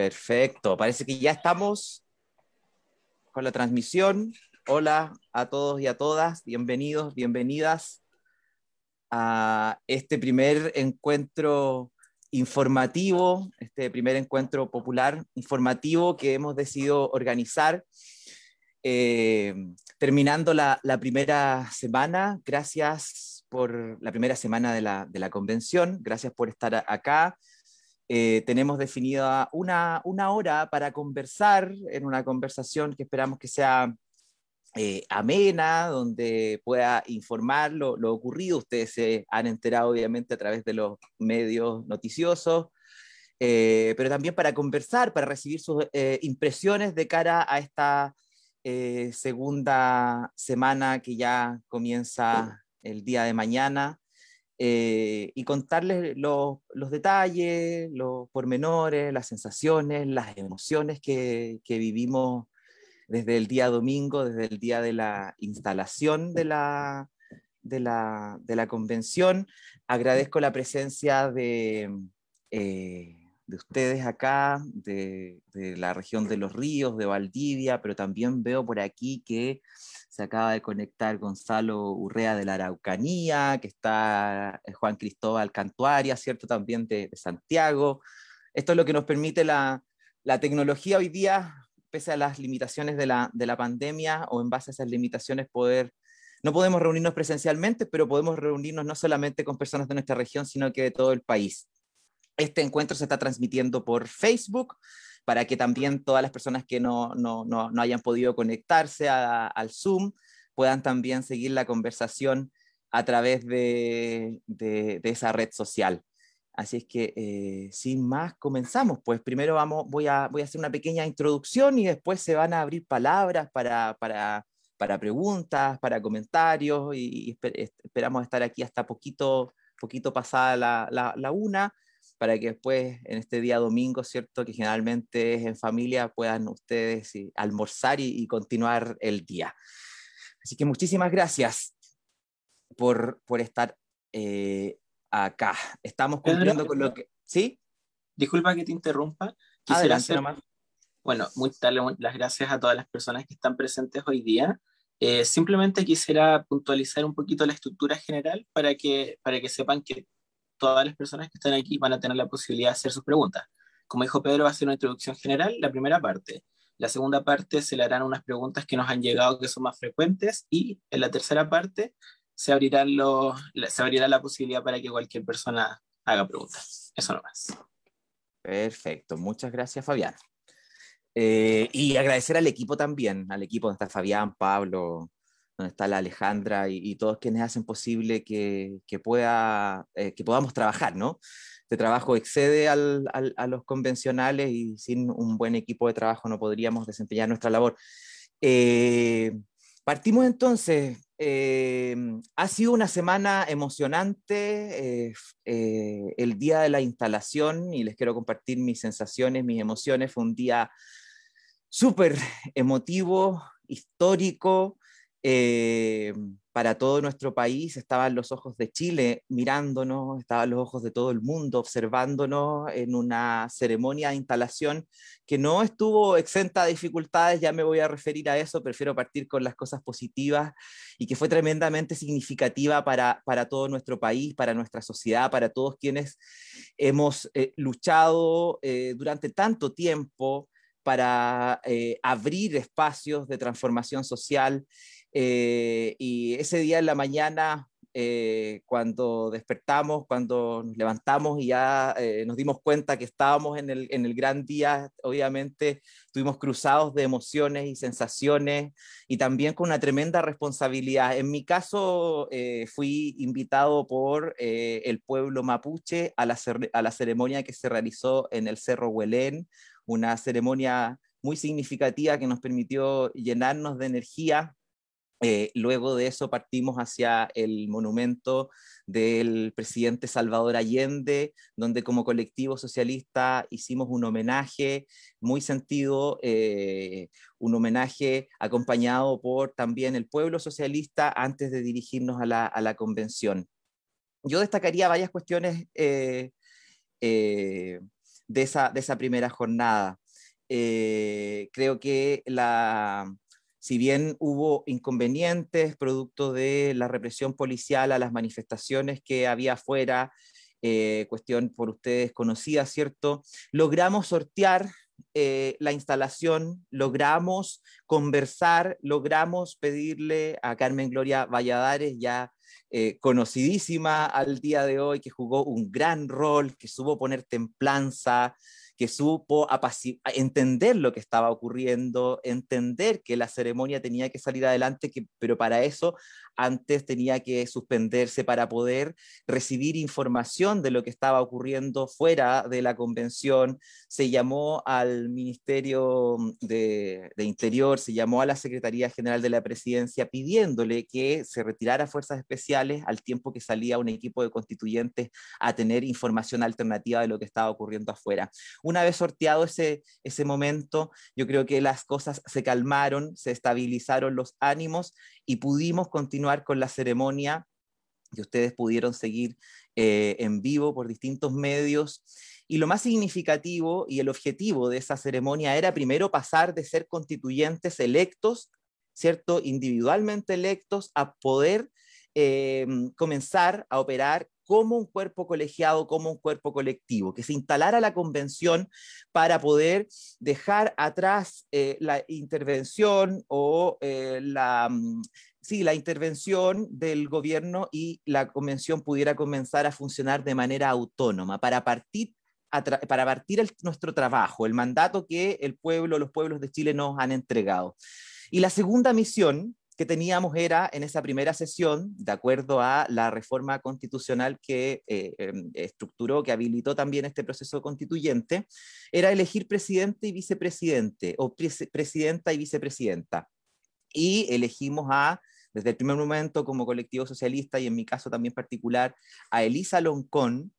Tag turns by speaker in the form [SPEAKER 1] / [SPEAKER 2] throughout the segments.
[SPEAKER 1] Perfecto, parece que ya estamos con la transmisión. Hola a todos y a todas, bienvenidos, bienvenidas a este primer encuentro informativo, este primer encuentro popular informativo que hemos decidido organizar. Eh, terminando la, primera semana, gracias por la primera semana de la, de la convención, gracias por estar acá. Eh, tenemos definida una, una hora para conversar en una conversación que esperamos que sea eh, amena, donde pueda informar lo, lo, ocurrido. Ustedes se han enterado obviamente a través de los medios noticiosos, eh, pero también para conversar, para recibir sus impresiones de cara a esta segunda semana que ya comienza el día de mañana. Eh, y contarles los, los, detalles, los pormenores, las sensaciones, las emociones que, vivimos desde el día domingo, desde el día de la instalación de la, de la, de la convención. Agradezco la presencia de, eh, de ustedes acá, de, la región de los ríos, de Valdivia, pero también veo por aquí que se acaba de conectar Gonzalo Urrea de la Araucanía, que está eh, Juan Cristóbal Cantuaria, ¿cierto? También de, Santiago. Esto es lo que nos permite la, tecnología hoy día, pese a las limitaciones de la, de la pandemia o en base a esas limitaciones, poder no podemos reunirnos presencialmente, pero podemos reunirnos no solamente con personas de nuestra región, sino que de todo el país. Este encuentro se está transmitiendo por Facebook, para que también todas las personas que no, no, no, no hayan podido conectarse al Zoom puedan también seguir la conversación a través de, de, esa red social. Así es que, eh, sin más, comenzamos. Pues primero vamos, voy, a, voy a hacer una pequeña introducción y después se van a abrir palabras para, para, para preguntas, para comentarios y, esperamos estar aquí hasta poquito, poquito pasada la, la, la una para que después en este día domingo, ¿cierto? Que generalmente es en familia, puedan ustedes almorzar y, continuar el día. Así que muchísimas gracias por, por estar eh, acá. Estamos cumpliendo con lo que... ¿Sí?
[SPEAKER 2] Disculpa que te interrumpa. Quisiera hacer... Bueno, muy, darle las gracias a todas las personas que están presentes hoy día. Eh, simplemente quisiera puntualizar un poquito la estructura general para que, para que sepan que todas las personas que están aquí van a tener la posibilidad de hacer sus preguntas. Como dijo Pedro, va a ser una introducción general, la primera parte. La segunda parte se le harán unas preguntas que nos han llegado que son más frecuentes y en la tercera parte se, abrirán se abrirá la posibilidad para que cualquier persona haga preguntas. Eso nomás.
[SPEAKER 1] Perfecto, muchas gracias Fabián. Eh, y agradecer al equipo también, al equipo donde está Fabián, Pablo, donde está la Alejandra y, todos quienes hacen posible que, que pueda, eh, que podamos trabajar, ¿no? Este trabajo excede a los convencionales y sin un buen equipo de trabajo no podríamos desempeñar nuestra labor. Eh, partimos entonces. Eh, ha sido una semana emocionante, el día de la instalación, y les quiero compartir mis sensaciones, mis emociones. Fue un día súper emotivo, histórico, eh, para todo nuestro país, estaban los ojos de Chile mirándonos, estaban los ojos de todo el mundo observándonos en una ceremonia de instalación que no estuvo exenta de dificultades, ya me voy a referir a eso, prefiero partir con las cosas positivas y que fue tremendamente significativa para, para todo nuestro país, para nuestra sociedad, para todos quienes hemos eh, luchado eh, durante tanto tiempo para abrir espacios de transformación social eh, y ese día en la mañana, eh, cuando despertamos, cuando nos levantamos y ya eh, nos dimos cuenta que estábamos en el, en el gran día, obviamente estuvimos cruzados de emociones y sensaciones y también con una tremenda responsabilidad. En mi caso, fui invitado por el pueblo mapuche a la, a la ceremonia que se realizó en el Cerro Huelén, una ceremonia muy significativa que nos permitió llenarnos de energía eh, luego de eso partimos hacia el monumento del presidente Salvador Allende, donde como colectivo socialista hicimos un homenaje muy sentido, eh, un homenaje acompañado por también el pueblo socialista antes de dirigirnos a la, convención. Yo destacaría varias cuestiones eh, de esa, de esa primera jornada. Creo que la, si bien hubo inconvenientes producto de la represión policial a las manifestaciones que había afuera, eh, cuestión por ustedes conocida, ¿cierto? Logramos sortear eh, la instalación, logramos conversar, logramos pedirle a Carmen Gloria Valladares, ya eh, conocidísima al día de hoy, que jugó un gran rol, que supo poner templanza, que supo entender lo que estaba ocurriendo, entender que la ceremonia tenía que salir adelante, que, pero para eso antes tenía que suspenderse para poder recibir información de lo que estaba ocurriendo fuera de la convención. Se llamó al Ministerio de, Interior, se llamó a la Secretaría General de la Presidencia pidiéndole que se retirara fuerzas especiales al tiempo que salía un equipo de constituyentes a tener información alternativa de lo que estaba ocurriendo afuera una vez sorteado ese, ese momento, yo creo que las cosas se calmaron, se estabilizaron los ánimos y pudimos continuar con la ceremonia que ustedes pudieron seguir eh, en vivo por distintos medios. Y lo más significativo y el objetivo de esa ceremonia era primero pasar de ser constituyentes electos, ¿cierto? Individualmente electos, a poder eh, comenzar a operar como un cuerpo colegiado, como un cuerpo colectivo, que se instalara la convención para poder dejar atrás eh, la intervención o eh, la, mm, sí, la intervención del gobierno y la convención pudiera comenzar a funcionar de manera autónoma para partir para partir nuestro trabajo, el mandato que el pueblo, los pueblos de Chile nos han entregado. Y la segunda misión que teníamos era en esa primera sesión, de acuerdo a la reforma constitucional que eh, em, estructuró, que habilitó también este proceso constituyente, era elegir presidente y vicepresidente, o presidenta y vicepresidenta. Y elegimos a, desde el primer momento como colectivo socialista y en mi caso también particular, a Elisa Loncón,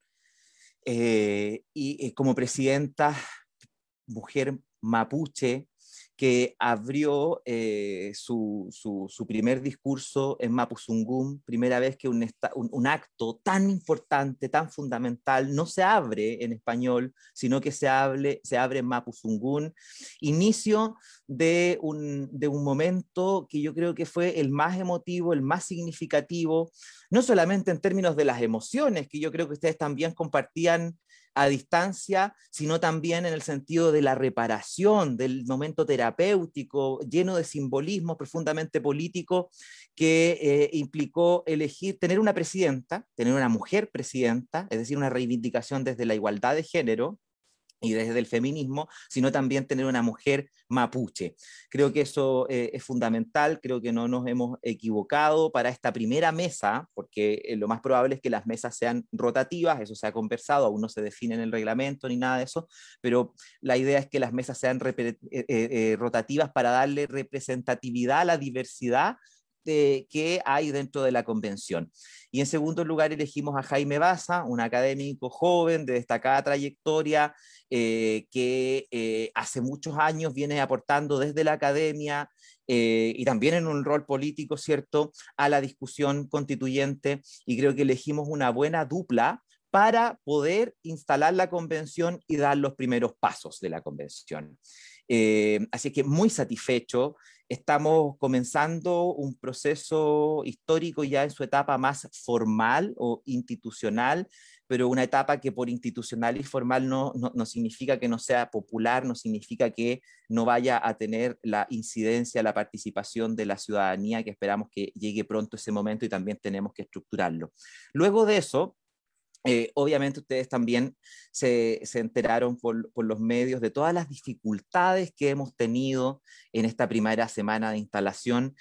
[SPEAKER 1] eh, y eh, como presidenta, mujer mapuche, que abrió eh, su, su, primer discurso en Mapuzungún, primera vez que un, un, acto tan importante, tan fundamental, no se abre en español, sino que se, hable, se abre en Mapuzungún. Inicio de un, de un momento que yo creo que fue el más emotivo, el más significativo, no solamente en términos de las emociones, que yo creo que ustedes también compartían a distancia, sino también en el sentido de la reparación, del momento terapéutico, lleno de simbolismo profundamente político, que eh, implicó elegir, tener una presidenta, tener una mujer presidenta, es decir, una reivindicación desde la igualdad de género, y desde el feminismo, sino también tener una mujer mapuche. Creo que eso eh, es fundamental, creo que no nos hemos equivocado para esta primera mesa, porque eh, lo más probable es que las mesas sean rotativas, eso se ha conversado, aún no se define en el reglamento ni nada de eso, pero la idea es que las mesas sean eh, rotativas para darle representatividad a la diversidad que hay dentro de la convención. Y en segundo lugar elegimos a Jaime Baza, un académico joven de destacada trayectoria eh, que eh, hace muchos años viene aportando desde la academia eh, y también en un rol político, ¿cierto?, a la discusión constituyente y creo que elegimos una buena dupla para poder instalar la convención y dar los primeros pasos de la convención. así que muy satisfecho, estamos comenzando un proceso histórico ya en su etapa más formal o institucional, pero una etapa que por institucional y formal no, no, significa que no sea popular, no significa que no vaya a tener la incidencia, la participación de la ciudadanía, que esperamos que llegue pronto ese momento y también tenemos que estructurarlo. Luego de eso, eh, obviamente ustedes también se, enteraron por, los medios de todas las dificultades que hemos tenido en esta primera semana de instalación,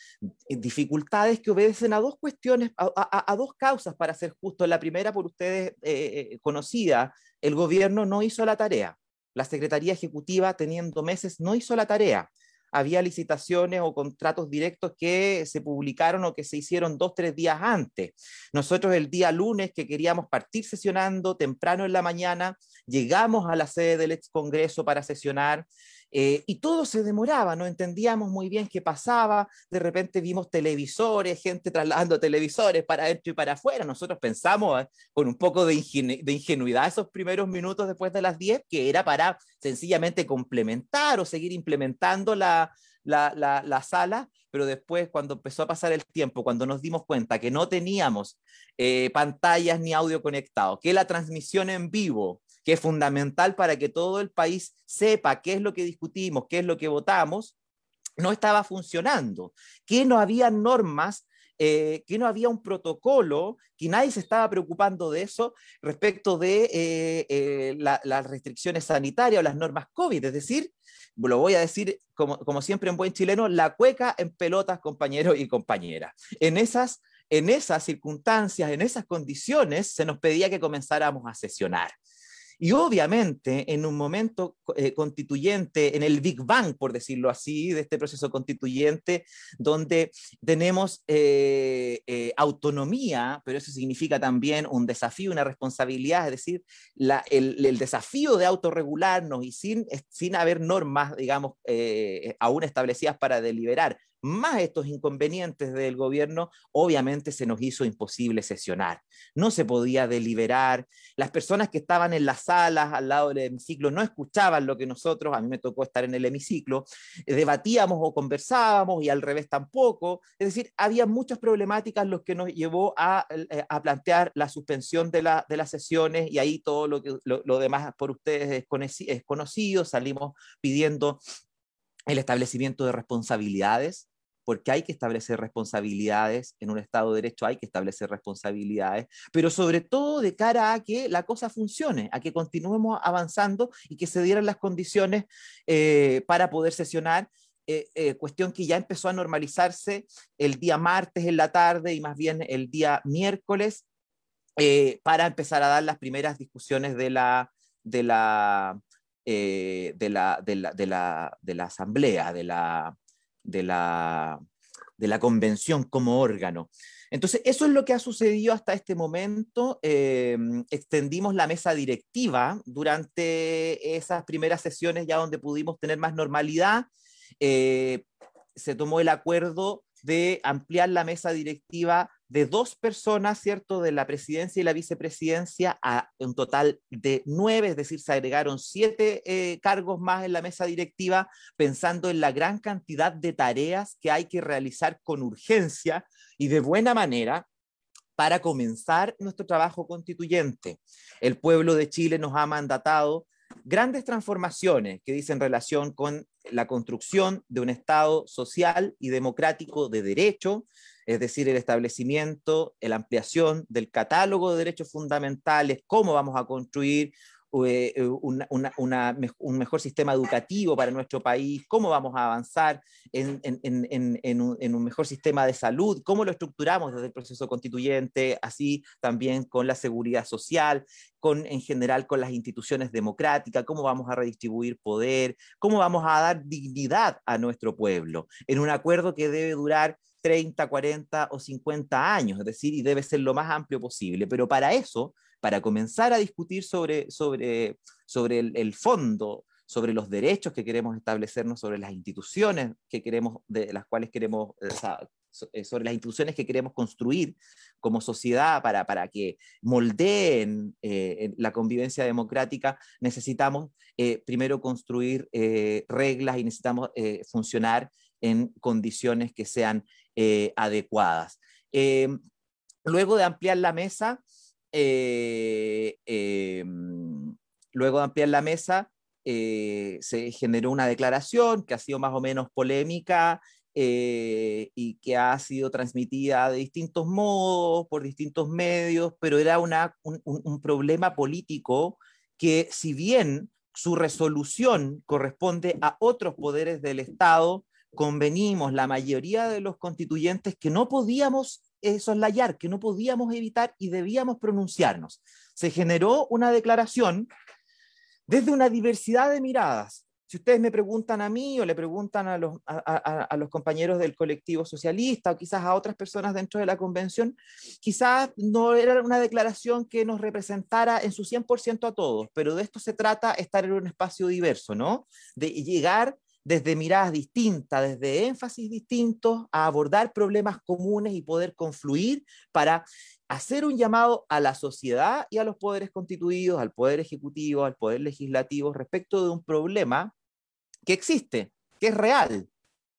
[SPEAKER 1] eh, dificultades que obedecen a dos cuestiones, a, dos causas, para ser justo. La primera, por ustedes eh, conocida, el gobierno no hizo la tarea. La Secretaría Ejecutiva, teniendo meses, no hizo la tarea había licitaciones o contratos directos que se publicaron o que se hicieron dos, tres días antes. Nosotros el día lunes que queríamos partir sesionando temprano en la mañana, llegamos a la sede del ex Congreso para sesionar Eh, y todo se demoraba, no entendíamos muy bien qué pasaba, de repente vimos televisores, gente trasladando televisores para adentro y para afuera, nosotros pensamos eh, con un poco de, ingenuidad esos primeros minutos después de las 10 que era para sencillamente complementar o seguir implementando la, la, sala, pero después cuando empezó a pasar el tiempo, cuando nos dimos cuenta que no teníamos eh, pantallas ni audio conectado, que la transmisión en vivo que es fundamental para que todo el país sepa qué es lo que discutimos, qué es lo que votamos, no estaba funcionando, que no había normas eh, que no había un protocolo, que nadie se estaba preocupando de eso respecto de eh, eh, las restricciones sanitarias o las normas COVID. Es decir, lo voy a decir como, como, siempre en buen chileno, la cueca en pelotas, compañeros y compañeras. En esas, en esas circunstancias, en esas condiciones, se nos pedía que comenzáramos a sesionar. Y obviamente en un momento eh, constituyente, en el Big Bang, por decirlo así, de este proceso constituyente, donde tenemos eh, eh, autonomía, pero eso significa también un desafío, una responsabilidad, es decir, el, el, desafío de autorregularnos y sin, sin haber normas, digamos, aún establecidas para deliberar, más estos inconvenientes del gobierno, obviamente se nos hizo imposible sesionar. No se podía deliberar. Las personas que estaban en las salas al lado del hemiciclo no escuchaban lo que nosotros, a mí me tocó estar en el hemiciclo, eh, debatíamos o conversábamos y al revés tampoco. Es decir, había muchas problemáticas lo que nos llevó a, eh, a plantear la suspensión de, la, de, las sesiones y ahí todo lo, que, lo, demás por ustedes es conocido. Salimos pidiendo el establecimiento de responsabilidades porque hay que establecer responsabilidades, en un Estado de Derecho hay que establecer responsabilidades, pero sobre todo de cara a que la cosa funcione, a que continuemos avanzando y que se dieran las condiciones eh, para poder sesionar. Eh, eh, cuestión que ya empezó a normalizarse el día martes en la tarde y más bien el día miércoles para empezar a dar las primeras discusiones de la, de la, la, de la, de la, de la asamblea, de la, de la, de la convención como órgano. Entonces, eso es lo que ha sucedido hasta este momento. Eh, extendimos la mesa directiva durante esas primeras sesiones ya donde pudimos tener más normalidad. Eh, se tomó el acuerdo de ampliar la mesa directiva de dos personas, ¿cierto?, de la presidencia y la vicepresidencia a un total de nueve, es decir, se agregaron siete eh, cargos más en la mesa directiva, pensando en la gran cantidad de tareas que hay que realizar con urgencia y de buena manera para comenzar nuestro trabajo constituyente. El pueblo de Chile nos ha mandatado grandes transformaciones que dicen relación con la construcción de un Estado social y democrático de derecho, es decir, el establecimiento, la ampliación del catálogo de derechos fundamentales, cómo vamos a construir eh, eh, un mejor sistema educativo para nuestro país, cómo vamos a avanzar en, un, mejor sistema de salud, cómo lo estructuramos desde el proceso constituyente, así también con la seguridad social, con, en general con las instituciones democráticas, cómo vamos a redistribuir poder, cómo vamos a dar dignidad a nuestro pueblo, en un acuerdo que debe durar 30, 40 o 50 años, es decir, y debe ser lo más amplio posible. Pero para eso, para comenzar a discutir sobre, sobre, sobre el, fondo, sobre los derechos que queremos establecernos, sobre las instituciones que queremos, de las cuales queremos, eh, sobre las instituciones que queremos construir como sociedad para, para que moldeen eh, la convivencia democrática, necesitamos eh, primero construir reglas y necesitamos funcionar en condiciones que sean adecuadas. luego de ampliar la mesa, eh, luego de ampliar la mesa, eh, se generó una declaración que ha sido más o menos polémica eh, y que ha sido transmitida de distintos modos, por distintos medios, pero era una, un, problema político que si bien su resolución corresponde a otros poderes del Estado, convenimos la mayoría de los constituyentes que no podíamos soslayar, que no podíamos evitar y debíamos pronunciarnos. Se generó una declaración desde una diversidad de miradas, si ustedes me preguntan a mí o le preguntan a los, a, los, compañeros del colectivo socialista o quizás a otras personas dentro de la convención, quizás no era una declaración que nos representara en su 100% a todos, pero de esto se trata estar en un espacio diverso, ¿no? De llegar desde miradas distintas, desde énfasis distintos, a abordar problemas comunes y poder confluir para hacer un llamado a la sociedad y a los poderes constituidos, al poder ejecutivo, al poder legislativo, respecto de un problema que existe, que es real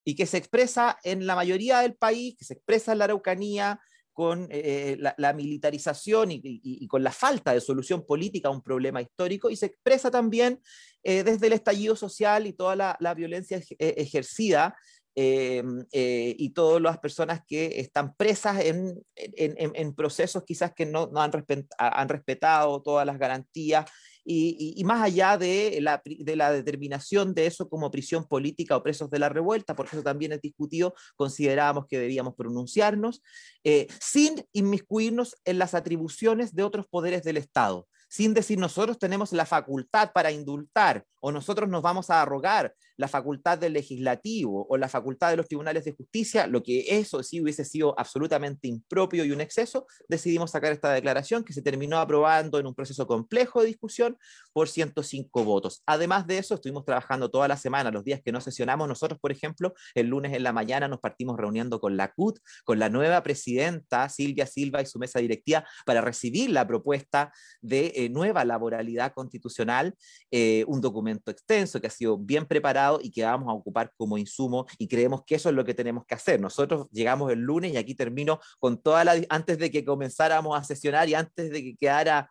[SPEAKER 1] y que se expresa en la mayoría del país, que se expresa en la Araucanía con eh, la, militarización y, con la falta de solución política a un problema histórico y se expresa también eh, desde el estallido social y toda la, violencia eh, ejercida y todas las personas que están presas en, procesos quizás que no, han, respetado todas las garantías y, más allá de la, de la, determinación de eso como prisión política o presos de la revuelta, porque eso también es discutido, considerábamos que debíamos pronunciarnos, eh, sin inmiscuirnos en las atribuciones de otros poderes del Estado sin decir nosotros tenemos la facultad para indultar o nosotros nos vamos a arrogar la facultad del legislativo o la facultad de los tribunales de justicia, lo que eso sí hubiese sido absolutamente impropio y un exceso, decidimos sacar esta declaración que se terminó aprobando en un proceso complejo de discusión por 105 votos. Además de eso, estuvimos trabajando toda la semana, los días que no sesionamos, nosotros, por ejemplo, el lunes en la mañana nos partimos reuniendo con la CUT, con la nueva presidenta Silvia Silva y su mesa directiva para recibir la propuesta de eh, nueva laboralidad constitucional, eh, un documento extenso que ha sido bien preparado y que vamos a ocupar como insumo y creemos que eso es lo que tenemos que hacer. Nosotros llegamos el lunes y aquí termino con toda la, antes de que comenzáramos a sesionar y antes de que quedara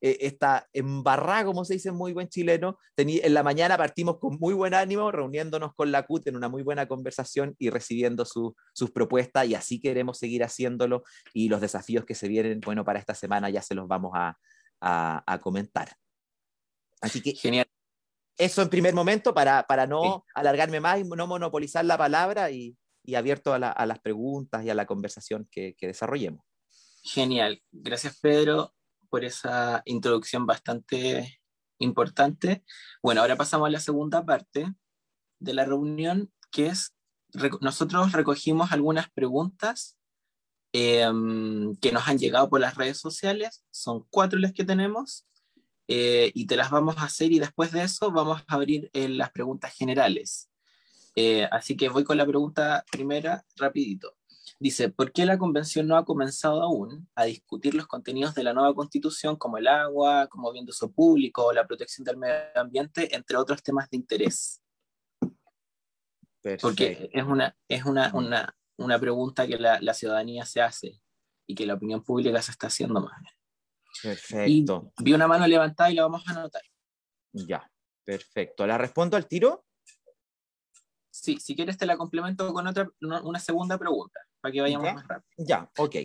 [SPEAKER 1] eh, esta embarrada, como se dice en muy buen chileno, en la mañana partimos con muy buen ánimo, reuniéndonos con la CUT en una muy buena conversación y recibiendo sus propuestas y así queremos seguir haciéndolo y los desafíos que se vienen, bueno, para esta semana ya se los vamos a, a, comentar. Así que. Eso en primer momento para, para no alargarme más y no monopolizar la palabra y, y abierto a, a, las preguntas y a la conversación que, que desarrollemos.
[SPEAKER 2] Genial. Gracias, Pedro, por esa introducción bastante importante. Bueno, ahora pasamos a la segunda parte de la reunión, que es, nosotros recogimos algunas preguntas Em, que nos han llegado por las redes sociales. Son cuatro las que tenemos eh, y te las vamos a hacer y después de eso vamos a abrir eh, las preguntas generales. Eh, así que voy con la pregunta primera rapidito. Dice, ¿por qué la convención no ha comenzado aún a discutir los contenidos de la nueva constitución como el agua, como bien de uso público o la protección del medio ambiente, entre otros temas de interés? Porque es una, es una, una, una pregunta que la, ciudadanía se hace y que la opinión pública se está haciendo más bien.
[SPEAKER 1] Perfecto.
[SPEAKER 2] vi una mano levantada y la vamos a anotar.
[SPEAKER 1] Ya, perfecto. ¿La respondo al tiro?
[SPEAKER 2] Sí, si quieres te la complemento con otra, una segunda pregunta, para que vayamos más rápido.
[SPEAKER 1] Ya, ok.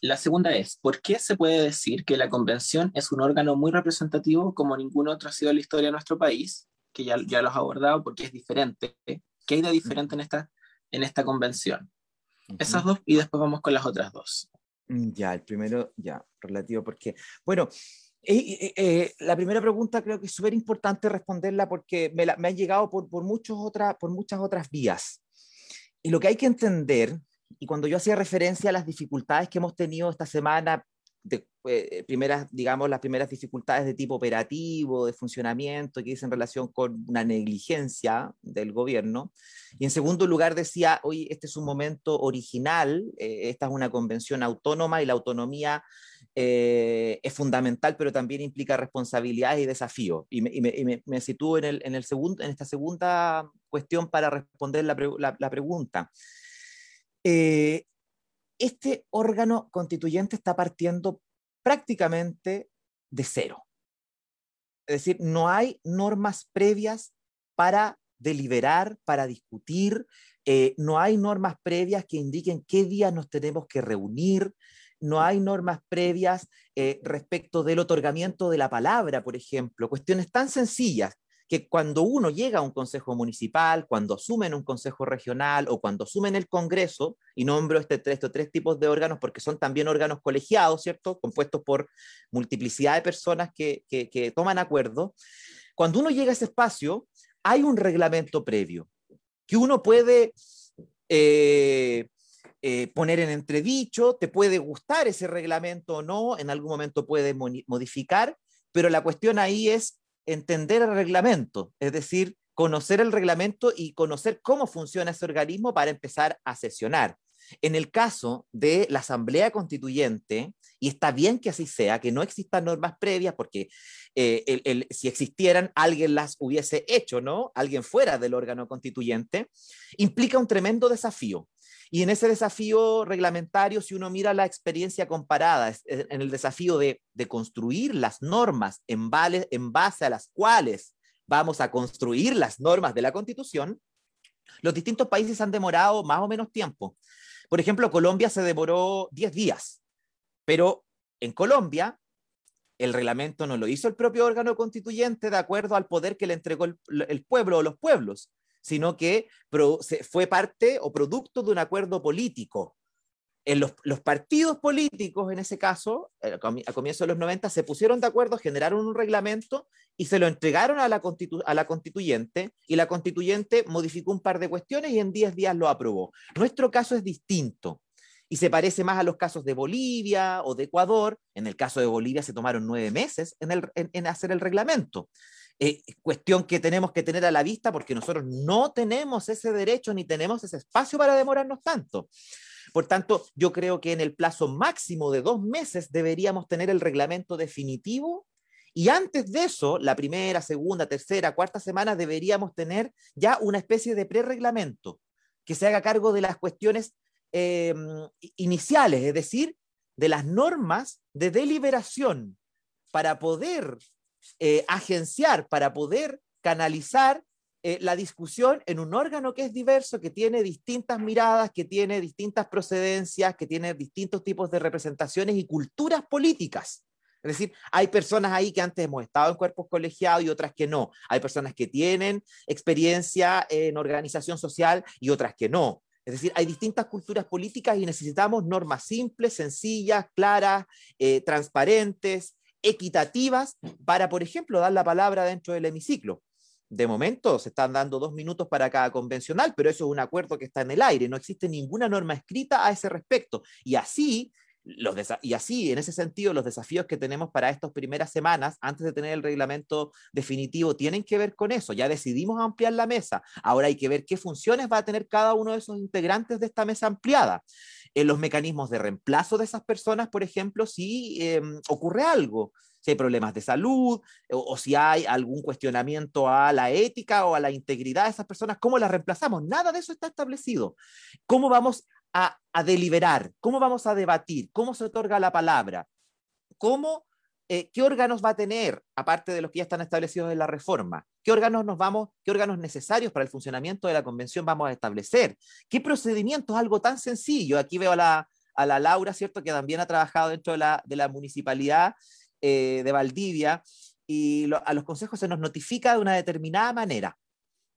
[SPEAKER 2] La segunda es, ¿por qué se puede decir que la convención es un órgano muy representativo como ningún otro ha sido en la historia de nuestro país? Que ya, ya los ha abordado, porque es diferente. ¿Qué hay de diferente en esta en esta convención. Esas dos y después vamos con las otras dos.
[SPEAKER 1] Mm, ya, el primero, ya, relativo, porque, bueno, eh, eh, eh, la primera pregunta creo que es súper importante responderla porque me, la, me han llegado por, por, muchos otra, por muchas otras vías. Y lo que hay que entender, y cuando yo hacía referencia a las dificultades que hemos tenido esta semana de, eh, primeras, digamos, las primeras dificultades de tipo operativo, de funcionamiento, que es en relación con una negligencia del gobierno. Y en segundo lugar decía, hoy este es un momento original, eh, esta es una convención autónoma y la autonomía eh, es fundamental, pero también implica responsabilidades y desafíos. Y me, y me, me, sitúo en, el, en, el segundo, en esta segunda cuestión para responder la, la, la pregunta. Eh, este órgano constituyente está partiendo prácticamente de cero. Es decir, no hay normas previas para deliberar, para discutir, eh, no hay normas previas que indiquen qué días nos tenemos que reunir, no hay normas previas eh, respecto del otorgamiento de la palabra, por ejemplo, cuestiones tan sencillas que cuando uno llega a un consejo municipal, cuando asumen un consejo regional o cuando asumen el Congreso, y nombro este, estos tres tipos de órganos porque son también órganos colegiados, ¿cierto? Compuestos por multiplicidad de personas que, que, toman acuerdo. Cuando uno llega a ese espacio, hay un reglamento previo que uno puede eh, eh, poner en entredicho, te puede gustar ese reglamento o no, en algún momento puede modificar, pero la cuestión ahí es entender el reglamento, es decir, conocer el reglamento y conocer cómo funciona ese organismo para empezar a sesionar. En el caso de la Asamblea Constituyente, y está bien que así sea, que no existan normas previas, porque eh, si existieran, alguien las hubiese hecho, ¿no? Alguien fuera del órgano constituyente, implica un tremendo desafío. Y en ese desafío reglamentario, si uno mira la experiencia comparada, en el desafío de, construir las normas en, base a las cuales vamos a construir las normas de la Constitución, los distintos países han demorado más o menos tiempo. Por ejemplo, Colombia se demoró 10 días, pero en Colombia el reglamento no lo hizo el propio órgano constituyente de acuerdo al poder que le entregó el, pueblo o los pueblos, sino que fue parte o producto de un acuerdo político en los, partidos políticos, en ese caso, eh, a comienzos de los 90, se pusieron de acuerdo, generaron un reglamento y se lo entregaron a la, constituyente y la constituyente modificó un par de cuestiones y en 10 días lo aprobó. Nuestro caso es distinto y se parece más a los casos de Bolivia o de Ecuador. En el caso de Bolivia se tomaron nueve meses en, hacer el reglamento. Eh, cuestión que tenemos que tener a la vista porque nosotros no tenemos ese derecho ni tenemos ese espacio para demorarnos tanto. Por tanto, yo creo que en el plazo máximo de dos meses deberíamos tener el reglamento definitivo y antes de eso, la primera, segunda, tercera, cuarta semana, deberíamos tener ya una especie de prereglamento que se haga cargo de las cuestiones em, iniciales, es decir, de las normas de deliberación para poder eh, agenciar, para poder canalizar eh, la discusión en un órgano que es diverso, que tiene distintas miradas, que tiene distintas procedencias, que tiene distintos tipos de representaciones y culturas políticas. Es decir, hay personas ahí que antes hemos estado en cuerpos colegiados y otras que no. Hay personas que tienen experiencia en organización social y otras que no. Es decir, hay distintas culturas políticas y necesitamos normas simples, sencillas, claras, eh, transparentes, equitativas, para, por ejemplo, dar la palabra dentro del hemiciclo de momento se están dando dos minutos para cada convencional, pero eso es un acuerdo que está en el aire, no existe ninguna norma escrita a ese respecto. Y así, los y así, en ese sentido, los desafíos que tenemos para estas primeras semanas, antes de tener el reglamento definitivo, tienen que ver con eso. Ya decidimos ampliar la mesa, ahora hay que ver qué funciones va a tener cada uno de esos integrantes de esta mesa ampliada. En los mecanismos de reemplazo de esas personas, por ejemplo, si em, ocurre algo si hay problemas de salud o, si hay algún cuestionamiento a la ética o a la integridad de esas personas, ¿cómo las reemplazamos? Nada de eso está establecido. ¿Cómo vamos a, deliberar? ¿Cómo vamos a debatir? ¿Cómo se otorga la palabra? ¿Cómo, eh, ¿Qué órganos va a tener, aparte de los que ya están establecidos en la reforma? ¿Qué órganos nos vamos, qué órganos necesarios para el funcionamiento de la convención vamos a establecer? ¿Qué procedimientos? Algo tan sencillo. Aquí veo a la, a la Laura, ¿cierto? Que también ha trabajado dentro de la, de la municipalidad eh, de Valdivia y a los consejos se nos notifica de una determinada manera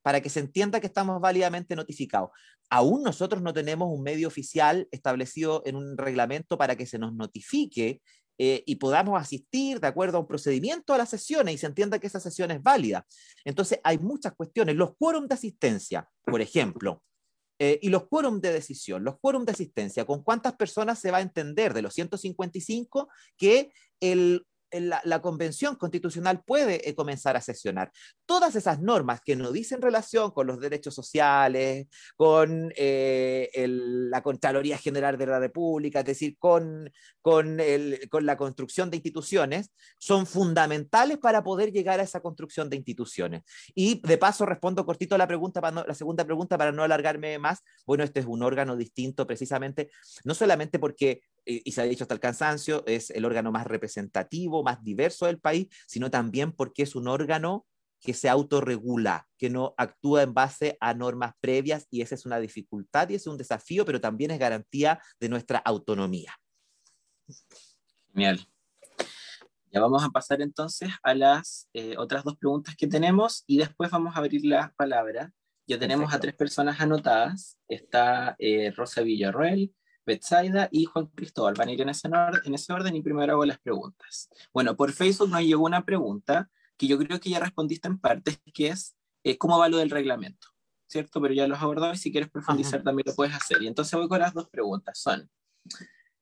[SPEAKER 1] para que se entienda que estamos válidamente notificados. Aún nosotros no tenemos un medio oficial establecido en un reglamento para que se nos notifique eh, y podamos asistir de acuerdo a un procedimiento a las sesiones y se entienda que esa sesión es válida. Entonces, hay muchas cuestiones. Los quórum de asistencia, por ejemplo, eh, y los quórum de decisión, los quórum de asistencia, ¿con cuántas personas se va a entender de los 155 que el la, convención constitucional puede eh, comenzar a sesionar. Todas esas normas que no dicen relación con los derechos sociales, con eh, la Contraloría General de la República, es decir, con, con, con la construcción de instituciones, son fundamentales para poder llegar a esa construcción de instituciones. Y de paso respondo cortito la, pregunta para la segunda pregunta para no alargarme más. Bueno, este es un órgano distinto precisamente, no solamente porque y se ha dicho hasta el cansancio, es el órgano más representativo, más diverso del país, sino también porque es un órgano que se autorregula, que no actúa en base a normas previas y esa es una dificultad y es un desafío, pero también es garantía de nuestra autonomía.
[SPEAKER 2] Genial. Ya vamos a pasar entonces a las eh, otras dos preguntas que tenemos y después vamos a abrir la palabra. Ya tenemos a tres personas anotadas. Está eh, Rosa Villarroel, Betsaida y Juan Cristóbal. Van a ir en ese, en ese orden y primero hago las preguntas. Bueno, por Facebook nos llegó una pregunta que yo creo que ya respondiste en parte, que es eh, cómo va lo del reglamento, ¿cierto? Pero ya los abordado y si quieres profundizar también lo puedes hacer. Y entonces voy con las dos preguntas. Son,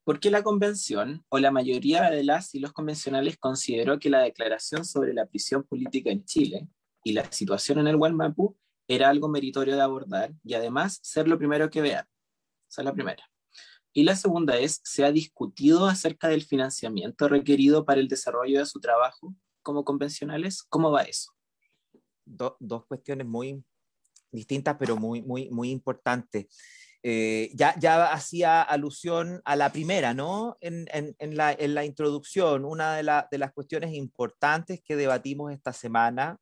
[SPEAKER 2] ¿por qué la convención o la mayoría de las y los convencionales consideró que la declaración sobre la prisión política en Chile y la situación en el Gualmapu era algo meritorio de abordar y además ser lo primero que vean? Esa es la primera. Y la segunda es, ¿se ha discutido acerca del financiamiento requerido para el desarrollo de su trabajo como convencionales? ¿Cómo va eso?
[SPEAKER 1] dos cuestiones muy distintas, pero muy, muy, muy importantes. Eh, ya, ya hacía alusión a la primera, ¿no? En, en, la, en la, introducción, una de, la, de, las cuestiones importantes que debatimos esta semana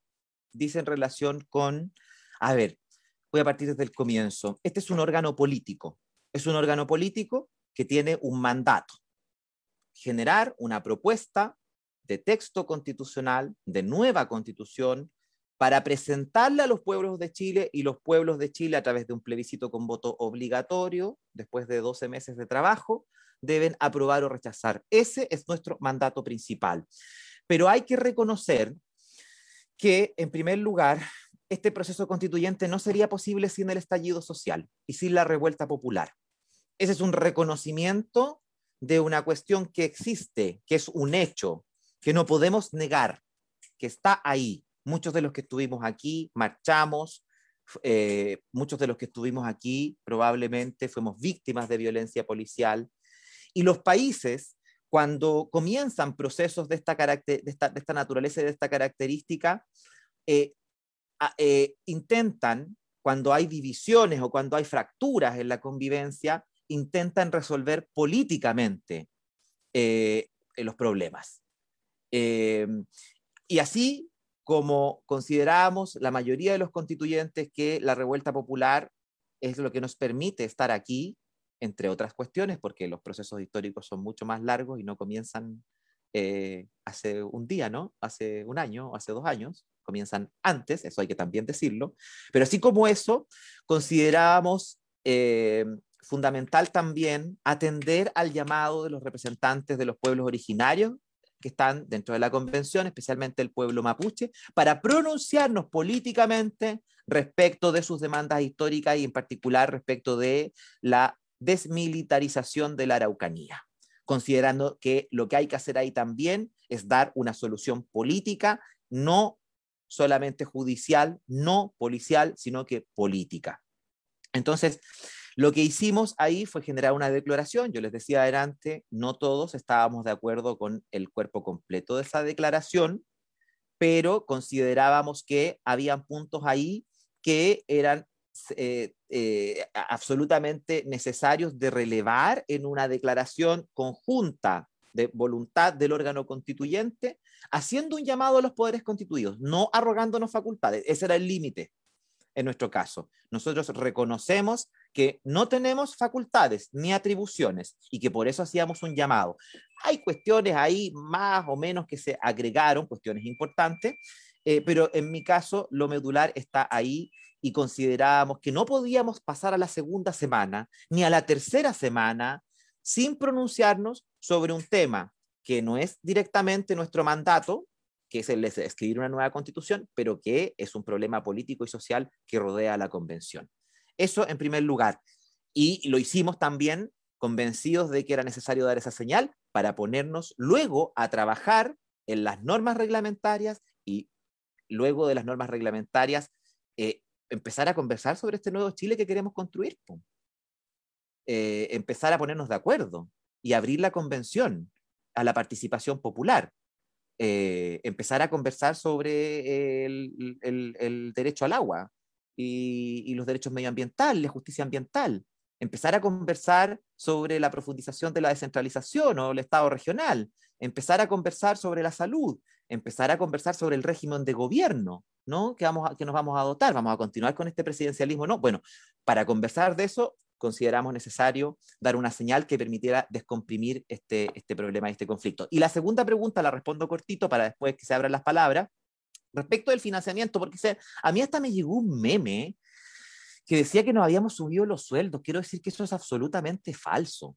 [SPEAKER 1] dice en relación con, a ver, voy a partir desde el comienzo. Este es un órgano político, es un órgano político que tiene un mandato, generar una propuesta de texto constitucional, de nueva constitución, para presentarle a los pueblos de Chile y los pueblos de Chile a través de un plebiscito con voto obligatorio, después de 12 meses de trabajo, deben aprobar o rechazar. Ese es nuestro mandato principal. Pero hay que reconocer que, en primer lugar, este proceso constituyente no sería posible sin el estallido social y sin la revuelta popular. Ese es un reconocimiento de una cuestión que existe, que es un hecho, que no podemos negar, que está ahí. Muchos de los que estuvimos aquí marchamos, eh, muchos de los que estuvimos aquí probablemente fuimos víctimas de violencia policial. Y los países, cuando comienzan procesos de esta, naturaleza y de esta característica, eh, eh, intentan, cuando hay divisiones o cuando hay fracturas en la convivencia, intentan resolver políticamente eh, los problemas. Eh, y así como consideramos la mayoría de los constituyentes que la revuelta popular es lo que nos permite estar aquí, entre otras cuestiones, porque los procesos históricos son mucho más largos y no comienzan eh, hace un día, ¿no? Hace un año, hace dos años, comienzan antes, eso hay que también decirlo, pero así como eso, considerábamos fundamental también atender al llamado de los representantes de los pueblos originarios que están dentro de la convención, especialmente el pueblo mapuche, para pronunciarnos políticamente respecto de sus demandas históricas y en particular respecto de la desmilitarización de la Araucanía, considerando que lo que hay que hacer ahí también es dar una solución política, no solamente judicial, no policial, sino que política. Entonces, lo que hicimos ahí fue generar una declaración. Yo les decía adelante, no todos estábamos de acuerdo con el cuerpo completo de esa declaración, pero considerábamos que habían puntos ahí que eran eh, eh, absolutamente necesarios de relevar en una declaración conjunta de voluntad del órgano constituyente, haciendo un llamado a los poderes constituidos, no arrogándonos facultades. Ese era el límite en nuestro caso. Nosotros reconocemos que no tenemos facultades ni atribuciones y que por eso hacíamos un llamado. Hay cuestiones ahí más o menos que se agregaron, cuestiones importantes, eh, pero en mi caso lo medular está ahí y considerábamos que no podíamos pasar a la segunda semana ni a la tercera semana sin pronunciarnos sobre un tema que no es directamente nuestro mandato, que es el de escribir una nueva constitución, pero que es un problema político y social que rodea a la convención. Eso en primer lugar. Y lo hicimos también convencidos de que era necesario dar esa señal para ponernos luego a trabajar en las normas reglamentarias y luego de las normas reglamentarias eh, empezar a conversar sobre este nuevo Chile que queremos construir. Eh, empezar a ponernos de acuerdo y abrir la convención a la participación popular. Eh, empezar a conversar sobre el, derecho al agua y, los derechos medioambientales, justicia ambiental, empezar a conversar sobre la profundización de la descentralización o el Estado regional, empezar a conversar sobre la salud, empezar a conversar sobre el régimen de gobierno, ¿no? Que, vamos que nos vamos a dotar, vamos a continuar con este presidencialismo, ¿no? Bueno, para conversar de eso consideramos necesario dar una señal que permitiera descomprimir este, este problema y este conflicto. Y la segunda pregunta la respondo cortito para después que se abran las palabras. Respecto del financiamiento, porque a mí hasta me llegó un meme que decía que nos habíamos subido los sueldos. Quiero decir que eso es absolutamente falso.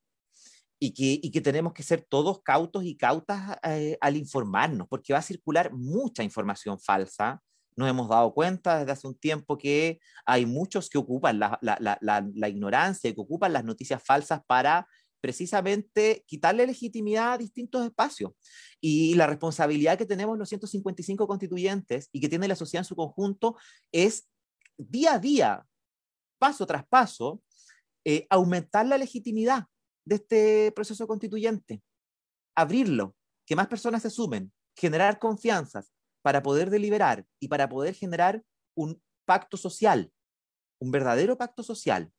[SPEAKER 1] Y que, y que tenemos que ser todos cautos y cautas eh, al informarnos, porque va a circular mucha información falsa nos hemos dado cuenta desde hace un tiempo que hay muchos que ocupan la, la, ignorancia, que ocupan las noticias falsas para precisamente quitarle legitimidad a distintos espacios. Y la responsabilidad que tenemos los 155 constituyentes y que tiene la sociedad en su conjunto es día a día, paso tras paso, eh, aumentar la legitimidad de este proceso constituyente, abrirlo, que más personas se sumen, generar confianzas para poder deliberar y para poder generar un pacto social, un verdadero pacto social.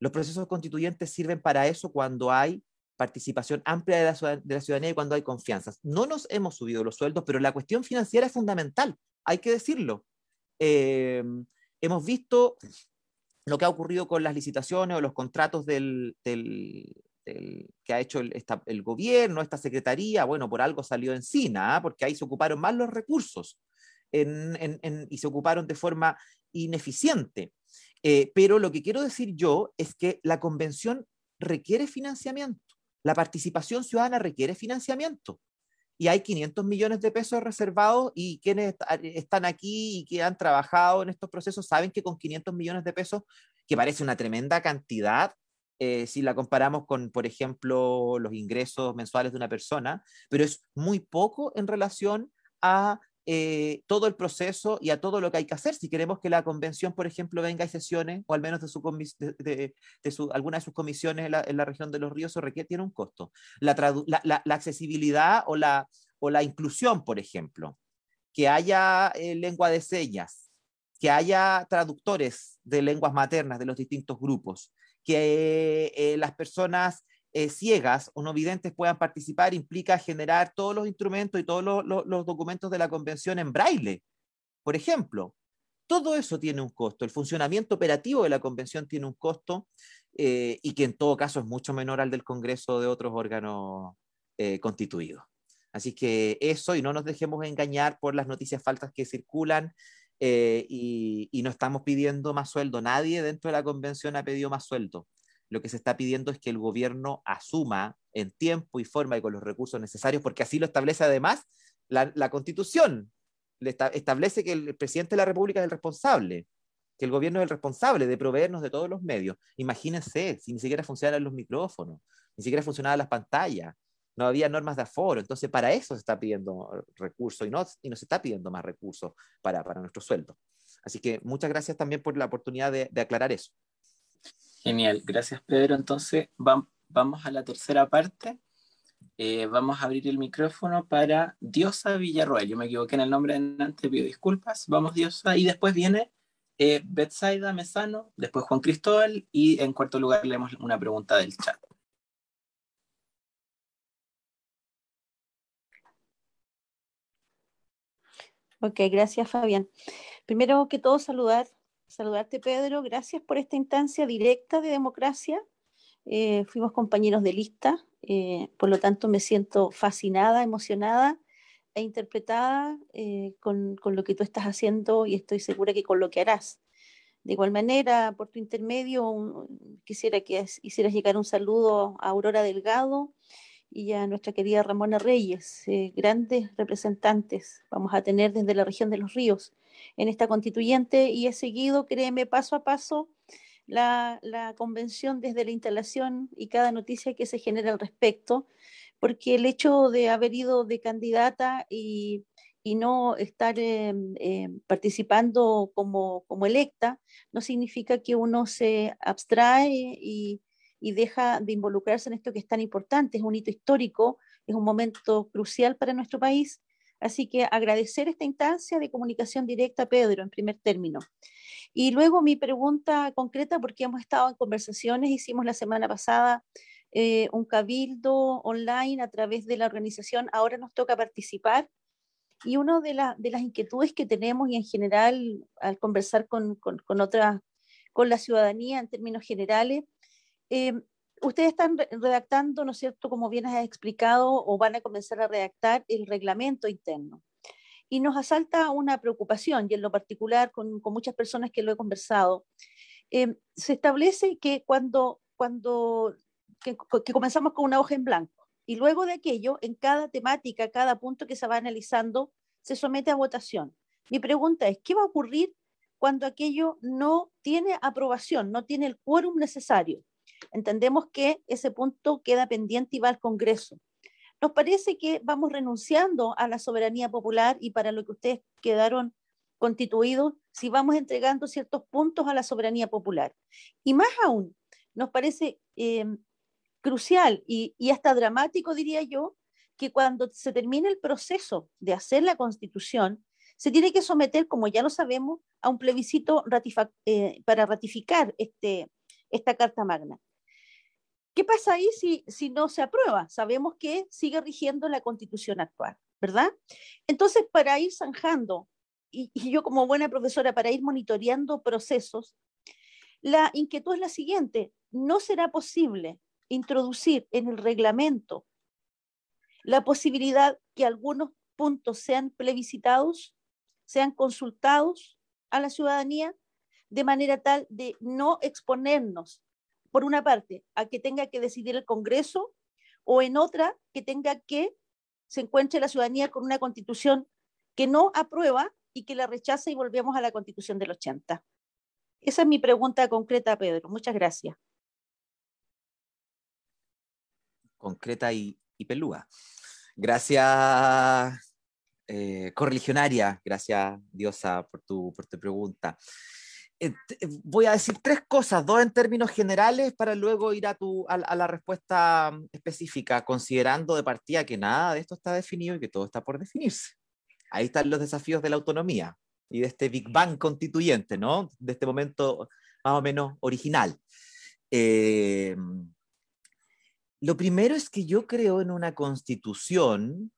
[SPEAKER 1] Los procesos constituyentes sirven para eso cuando hay participación amplia de la, ciudadanía y cuando hay confianza. No nos hemos subido los sueldos, pero la cuestión financiera es fundamental, hay que decirlo. Eh, hemos visto lo que ha ocurrido con las licitaciones o los contratos del, que ha hecho el, gobierno, esta secretaría, bueno, por algo salió encima, ¿ah? porque ahí se ocuparon más los recursos y se ocuparon de forma ineficiente. Eh, pero lo que quiero decir yo es que la convención requiere financiamiento, la participación ciudadana requiere financiamiento. Y hay 500 millones de pesos reservados y quienes están aquí y que han trabajado en estos procesos saben que con 500 millones de pesos, que parece una tremenda cantidad, eh, si la comparamos con, por ejemplo, los ingresos mensuales de una persona, pero es muy poco en relación a eh, todo el proceso y a todo lo que hay que hacer. Si queremos que la convención, por ejemplo, venga y sesione, o al menos de, su, de, su, alguna de sus comisiones en la, región de los ríos, eso requiere, tiene un costo. La, accesibilidad o la, o la inclusión, por ejemplo, que haya eh, lengua de señas, que haya traductores de lenguas maternas de los distintos grupos, que eh, las personas eh, ciegas o no videntes puedan participar implica generar todos los instrumentos y todos los, documentos de la convención en braille, por ejemplo. Todo eso tiene un costo. El funcionamiento operativo de la convención tiene un costo eh, y que en todo caso es mucho menor al del Congreso de otros órganos constituidos. Así que eso, y no nos dejemos engañar por las noticias falsas que circulan eh, y, no estamos pidiendo más sueldo. Nadie dentro de la convención ha pedido más sueldo. Lo que se está pidiendo es que el gobierno asuma en tiempo y forma y con los recursos necesarios, porque así lo establece además la, constitución. establece que el presidente de la República es el responsable, que el gobierno es el responsable de proveernos de todos los medios. Imagínense, si ni siquiera funcionan los micrófonos, ni siquiera funcionaban las pantallas, no había normas de aforo, entonces para eso se está pidiendo recursos y no, y no se está pidiendo más recursos para, para nuestro sueldo. Así que muchas gracias también por la oportunidad de, aclarar eso.
[SPEAKER 2] Genial, gracias Pedro. Entonces vamos a la tercera parte. Eh, vamos a abrir el micrófono para Diosa Villarroel. Yo me equivoqué en el nombre antes, pido disculpas. Vamos Diosa y después viene eh, Betsaida Mesano, después Juan Cristóbal y en cuarto lugar leemos una pregunta del chat.
[SPEAKER 3] Ok, gracias Fabián. Primero que todo saludar, saludarte Pedro, gracias por esta instancia directa de democracia. Eh, fuimos compañeros de lista, eh, por lo tanto me siento fascinada, emocionada e interpretada eh, con, con, lo que tú estás haciendo y estoy segura que con lo que harás. De igual manera, por tu intermedio, quisiera que hicieras llegar un saludo a Aurora Delgado y a nuestra querida Ramona Reyes, eh, grandes representantes vamos a tener desde la región de los ríos en esta constituyente y he seguido, créeme, paso a paso la, la, convención desde la instalación y cada noticia que se genera al respecto, porque el hecho de haber ido de candidata y, y no estar eh, eh, participando como, como electa no significa que uno se abstrae y y deja de involucrarse en esto que es tan importante, es un hito histórico, es un momento crucial para nuestro país. Así que agradecer esta instancia de comunicación directa, Pedro, en primer término. Y luego mi pregunta concreta, porque hemos estado en conversaciones, hicimos la semana pasada eh, un cabildo online a través de la organización, ahora nos toca participar. Y una de, de las inquietudes que tenemos y en general al conversar con, con, con, otra, con la ciudadanía en términos generales, eh, ustedes están redactando, ¿no es cierto?, como bien has explicado, o van a comenzar a redactar el reglamento interno. Y nos asalta una preocupación, y en lo particular con, muchas personas que lo he conversado. Eh, se establece que cuando, cuando que, comenzamos con una hoja en blanco, y luego de aquello, en cada temática, cada punto que se va analizando, se somete a votación. Mi pregunta es, ¿qué va a ocurrir cuando aquello no tiene aprobación, no tiene el quórum necesario? Entendemos que ese punto queda pendiente y va al Congreso. Nos parece que vamos renunciando a la soberanía popular y para lo que ustedes quedaron constituidos, si vamos entregando ciertos puntos a la soberanía popular. Y más aún, nos parece eh, crucial y, y hasta dramático, diría yo, que cuando se termine el proceso de hacer la constitución, se tiene que someter, como ya lo sabemos, a un plebiscito eh, para ratificar este, esta Carta Magna. ¿Qué pasa ahí si, si no se aprueba? Sabemos que sigue rigiendo la constitución actual, ¿verdad? Entonces, para ir zanjando, y, y yo como buena profesora, para ir monitoreando procesos, la inquietud es la siguiente, no será posible introducir en el reglamento la posibilidad que algunos puntos sean plebiscitados, sean consultados a la ciudadanía, de manera tal de no exponernos por una parte, a que tenga que decidir el Congreso o en otra, que tenga que se encuentre la ciudadanía con una constitución que no aprueba y que la rechaza y volvemos a la constitución del 80. Esa es mi pregunta concreta, Pedro. Muchas gracias.
[SPEAKER 1] Concreta y, y pelúa. Gracias, eh, correligionaria. Gracias, Diosa, por tu, por tu pregunta. Eh, eh, voy a decir tres cosas, dos en términos generales para luego ir a, tu, a, la respuesta mm, específica, considerando de partida que nada de esto está definido y que todo está por definirse. Ahí están los desafíos de la autonomía y de este Big Bang constituyente, ¿no? De este momento más o menos original. Eh, lo primero es que yo creo en una constitución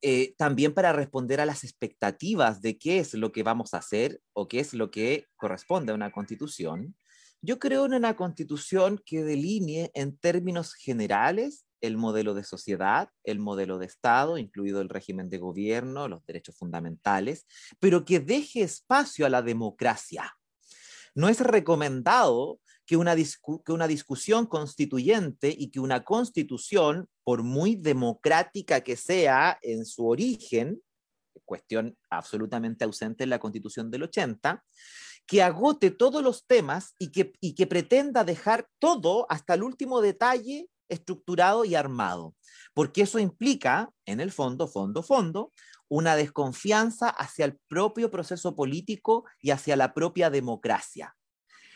[SPEAKER 1] eh, también para responder a las expectativas de qué es lo que vamos a hacer o qué es lo que corresponde a una constitución, yo creo en una constitución que delinee en términos generales el modelo de sociedad, el modelo de Estado, incluido el régimen de gobierno, los derechos fundamentales, pero que deje espacio a la democracia. No es recomendado que una, que una discusión constituyente y que una constitución, por muy democrática que sea en su origen, cuestión absolutamente ausente en la constitución del 80, que agote todos los temas y que, y que pretenda dejar todo hasta el último detalle estructurado y armado, porque eso implica, en el fondo, fondo, fondo, una desconfianza hacia el propio proceso político y hacia la propia democracia.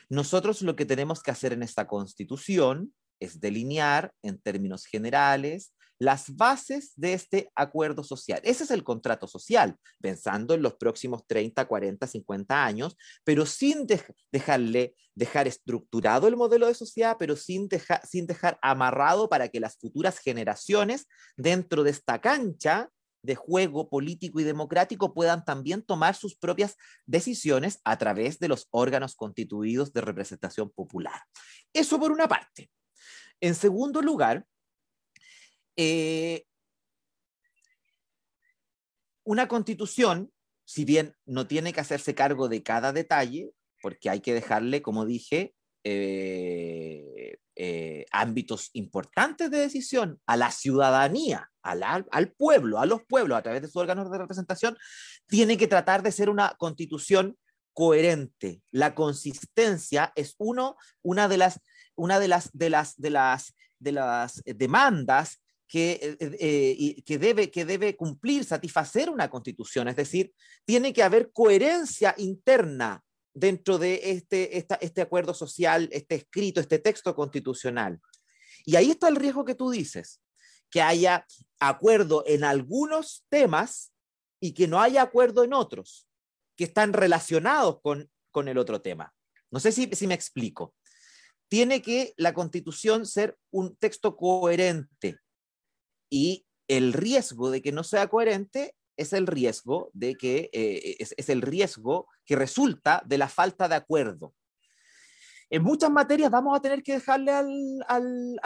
[SPEAKER 1] Nosotros lo que tenemos que hacer en esta constitución es delinear en términos generales las bases de este acuerdo social. Ese es el contrato social, pensando en los próximos 30, 40, 50 años, pero sin dejarle, dejar estructurado el modelo de sociedad, pero sin, sin dejar amarrado para que las futuras generaciones dentro de esta cancha de juego político y democrático puedan también tomar sus propias decisiones a través de los órganos constituidos de representación popular. Eso por una parte. En segundo lugar, eh, una constitución, si bien no tiene que hacerse cargo de cada detalle, porque hay que dejarle, como dije, eh, eh, ámbitos importantes de decisión a la ciudadanía, al, pueblo, a los pueblos, a través de sus órganos de representación, tiene que tratar de ser una constitución coherente. La consistencia es uno, una de las, una de las, de las, de las, de las demandas que, eh, que, debe, que debe cumplir, satisfacer una constitución. Es decir, tiene que haber coherencia interna dentro de este, este acuerdo social, este escrito, este texto constitucional. Y ahí está el riesgo que tú dices, que haya acuerdo en algunos temas y que no haya acuerdo en otros, que están relacionados con, con el otro tema. No sé si, si me explico. Tiene que la constitución ser un texto coherente y el riesgo de que no sea coherente es el riesgo de que eh, es, el riesgo que resulta de la falta de acuerdo. En muchas materias vamos a tener que dejarle al, al,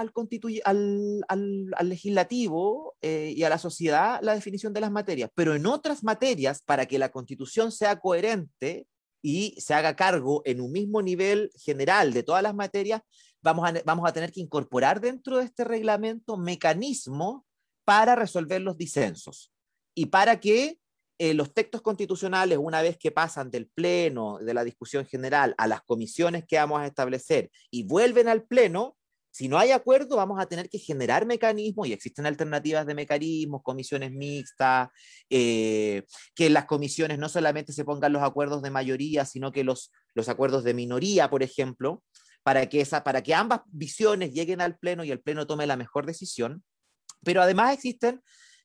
[SPEAKER 1] al, legislativo eh, y a la sociedad la definición de las materias, pero en otras materias, para que la constitución sea coherente y se haga cargo en un mismo nivel general de todas las materias, vamos a, vamos a tener que incorporar dentro de este reglamento mecanismos para resolver los disensos y para que eh, los textos constitucionales, una vez que pasan del Pleno, de la discusión general, a las comisiones que vamos a establecer y vuelven al Pleno, si no hay acuerdo, vamos a tener que generar mecanismos y existen alternativas de mecanismos, comisiones mixtas, eh, que en las comisiones no solamente se pongan los acuerdos de mayoría, sino que los, los acuerdos de minoría, por ejemplo, para que, esa, para que ambas visiones lleguen al Pleno y el Pleno tome la mejor decisión. Pero además existen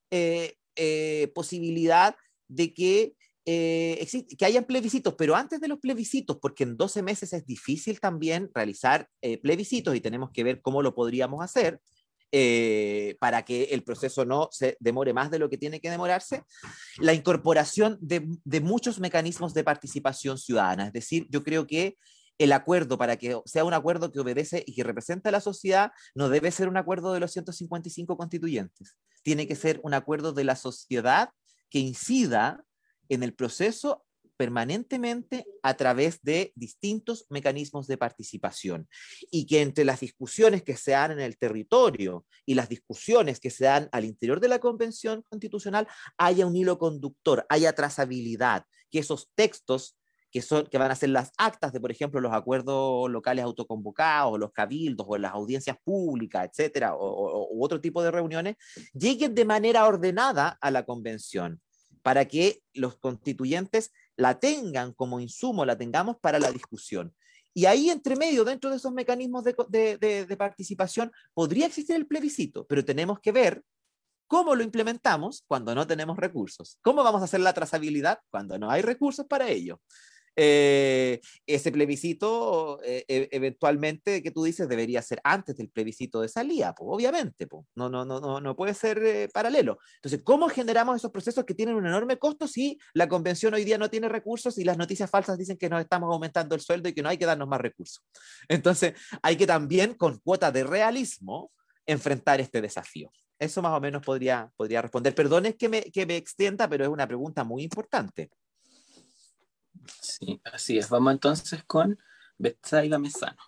[SPEAKER 1] eh, eh, posibilidad de que eh, que hayan plebiscitos, pero antes de los plebiscitos, porque en 12 meses es difícil también realizar eh, plebiscitos y tenemos que ver cómo lo podríamos hacer eh, para que el proceso no se demore más de lo que tiene que demorarse, la incorporación de, de muchos mecanismos de participación ciudadana. Es decir, yo creo que el acuerdo, para que sea un acuerdo que obedece y que representa a la sociedad, no debe ser un acuerdo de los 155 constituyentes. Tiene que ser un acuerdo de la sociedad que incida en el proceso permanentemente a través de distintos mecanismos de participación y que entre las discusiones que se dan en el territorio y las discusiones que se dan al interior de la Convención Constitucional haya un hilo conductor, haya trazabilidad, que esos textos que, son, que van a ser las actas de, por ejemplo, los acuerdos locales autoconvocados, los cabildos o las audiencias públicas, etcétera, o, u otro tipo de reuniones, lleguen de manera ordenada a la convención para que los constituyentes la tengan como insumo, la tengamos para la discusión. Y ahí, entre medio, dentro de esos mecanismos de, participación, podría existir el plebiscito, pero tenemos que ver cómo lo implementamos cuando no tenemos recursos. ¿Cómo vamos a hacer la trazabilidad cuando no hay recursos para ello? Eh, ese plebiscito eh, e, eventualmente que tú dices debería ser antes del plebiscito de salida, obviamente, pues. No, no, no, no, puede ser eh, paralelo. Entonces, ¿cómo generamos esos procesos que tienen un enorme costo si la convención hoy día no tiene recursos y las noticias falsas dicen que nos estamos aumentando el sueldo y que no hay que darnos más recursos? Entonces, hay que también, con cuota de realismo, enfrentar este desafío. Eso más o menos podría, podría responder. Perdón que me, que me extienda, pero es una pregunta muy importante.
[SPEAKER 2] Sí, así es. Vamos entonces con Betsaida Mesano.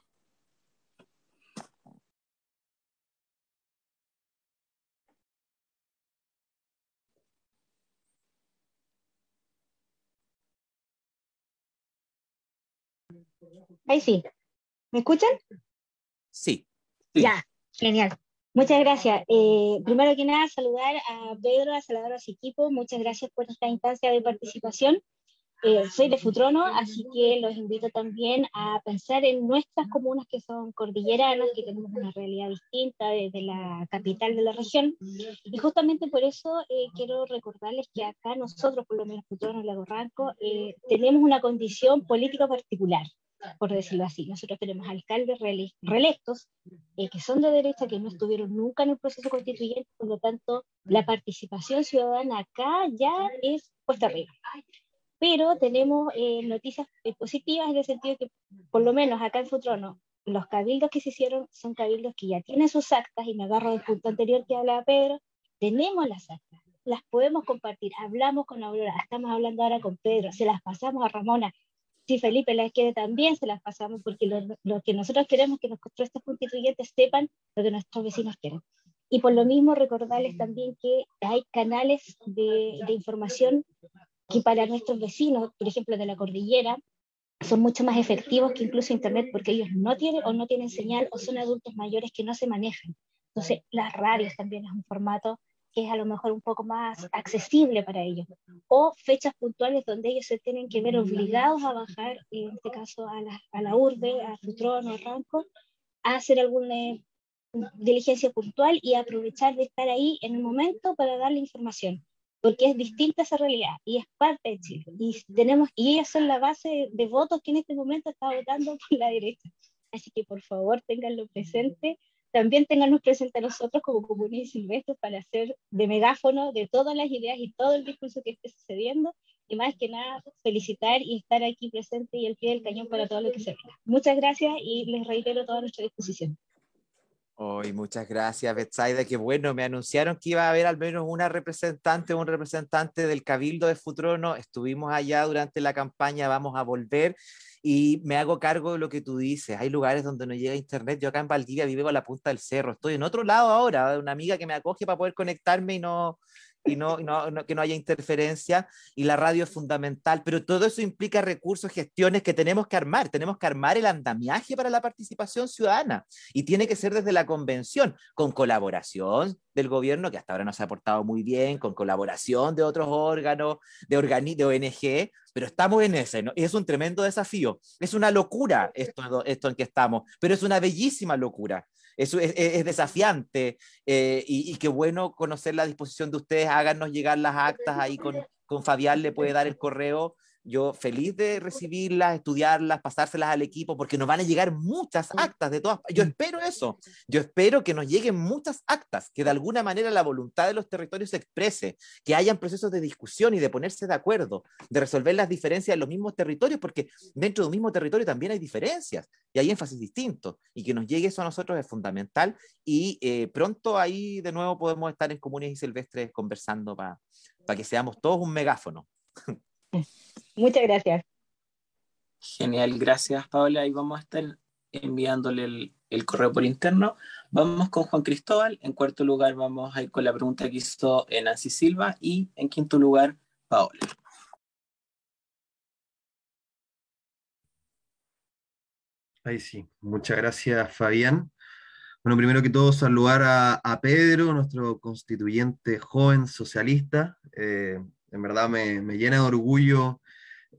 [SPEAKER 4] Ahí sí. ¿Me escuchan?
[SPEAKER 1] Sí.
[SPEAKER 4] Ya, genial. Muchas gracias. Eh, primero que nada, saludar a Pedro, a Salvador, a su equipo. Muchas gracias por esta instancia de participación. Eh, soy de Futrono, así que los invito también a pensar en nuestras comunas que son cordilleranas, que tenemos una realidad distinta desde la capital de la región. Y justamente por eso eh, quiero recordarles que acá nosotros, por lo menos Futrono, Lago Ranco, eh, tenemos una condición política particular, por decirlo así. Nosotros tenemos alcaldes reelectos que son de derecha, que no estuvieron nunca en el proceso constituyente, por lo tanto, la participación ciudadana acá ya es puesta arriba pero tenemos eh, noticias eh, positivas en el sentido que, por lo menos acá en Futrono, los cabildos que se hicieron son cabildos que ya tienen sus actas, y me agarro del punto anterior que hablaba Pedro, tenemos las actas, las podemos compartir, hablamos con Aurora, estamos hablando ahora con Pedro, se las pasamos a Ramona, si Felipe las quiere también se las pasamos, porque lo, que nosotros queremos es que nuestros constituyentes sepan lo que nuestros vecinos quieren. Y por lo mismo recordarles también que hay canales de, de información que para nuestros vecinos, por ejemplo, de la cordillera, son mucho más efectivos que incluso Internet porque ellos no tienen o no tienen señal o son adultos mayores que no se manejan. Entonces, las radios también es un formato que es a lo mejor un poco más accesible para ellos. O fechas puntuales donde ellos se tienen que ver obligados a bajar, en este caso a la, a la urbe, a Futrón o Ranco, a hacer alguna diligencia puntual y aprovechar de estar ahí en el momento para darle información porque es distinta esa realidad y es parte de Chile. Y, tenemos, y ellas son la base de votos que en este momento está votando por la derecha. Así que por favor tenganlo presente. También tengannos presente a nosotros como comunidad silvestres para hacer de megáfono de todas las ideas y todo el discurso que esté sucediendo. Y más que nada, felicitar y estar aquí presente y el pie del cañón para todo lo que se venga. Muchas gracias y les reitero toda nuestra disposición.
[SPEAKER 1] Hoy, muchas gracias, Betsaida. Qué bueno, me anunciaron que iba a haber al menos una representante, un representante del Cabildo de Futrono. Estuvimos allá durante la campaña, vamos a volver y me hago cargo de lo que tú dices. Hay lugares donde no llega internet. Yo acá en Valdivia vivo a la punta del cerro. Estoy en otro lado ahora, una amiga que me acoge para poder conectarme y no, y no, que no haya interferencia y la radio es fundamental, pero todo eso implica recursos, gestiones que tenemos que armar, tenemos que armar el andamiaje para la participación ciudadana y tiene que ser desde la convención, con colaboración del gobierno, que hasta ahora nos ha aportado muy bien, con colaboración de otros órganos, de, de ONG, pero estamos en ese, ¿no? es un tremendo desafío. Es una locura esto, esto en que estamos, pero es una bellísima locura. Es, es, desafiante eh, y, qué bueno conocer la disposición de ustedes. Háganos llegar las actas ahí con, con Fabián, le puede dar el correo yo feliz de recibirlas, estudiarlas, pasárselas al equipo, porque nos van a llegar muchas actas de todas. Yo espero eso. Yo espero que nos lleguen muchas actas, que de alguna manera la voluntad de los territorios se exprese, que hayan procesos de discusión y de ponerse de acuerdo, de resolver las diferencias en los mismos territorios, porque dentro de un mismo territorio también hay diferencias y hay énfasis distintos. Y que nos llegue eso a nosotros es fundamental. Y eh, pronto ahí de nuevo podemos estar en Comunes y Silvestres conversando para que seamos todos un megáfono.
[SPEAKER 4] Muchas gracias.
[SPEAKER 2] Genial, gracias Paola. Y vamos a estar enviándole el, correo por interno. Vamos con Juan Cristóbal. En cuarto lugar vamos a ir con la pregunta que hizo Nancy Silva. Y en quinto lugar, Paola.
[SPEAKER 5] Ahí sí, muchas gracias Fabián. Bueno, primero que todo saludar a, Pedro, nuestro constituyente joven socialista. Eh, en verdad me, llena de orgullo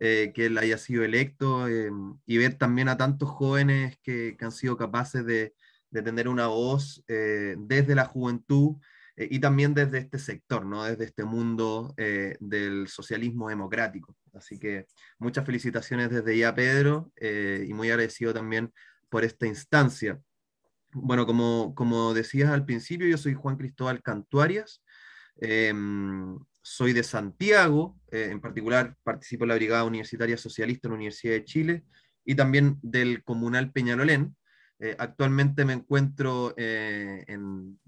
[SPEAKER 5] eh, que él haya sido electo eh, y ver también a tantos jóvenes que, han sido capaces de, tener una voz eh, desde la juventud y también desde este sector, ¿no? desde este mundo del socialismo democrático. Así que muchas felicitaciones desde ya, Pedro, y muy agradecido también por esta instancia. Bueno, como, como decías al principio, yo soy Juan Cristóbal Cantuarias. Em, soy de Santiago, eh, en particular participo en la Brigada Universitaria Socialista en la Universidad de Chile y también del Comunal Peñalolén. Eh, actualmente me encuentro eh, en,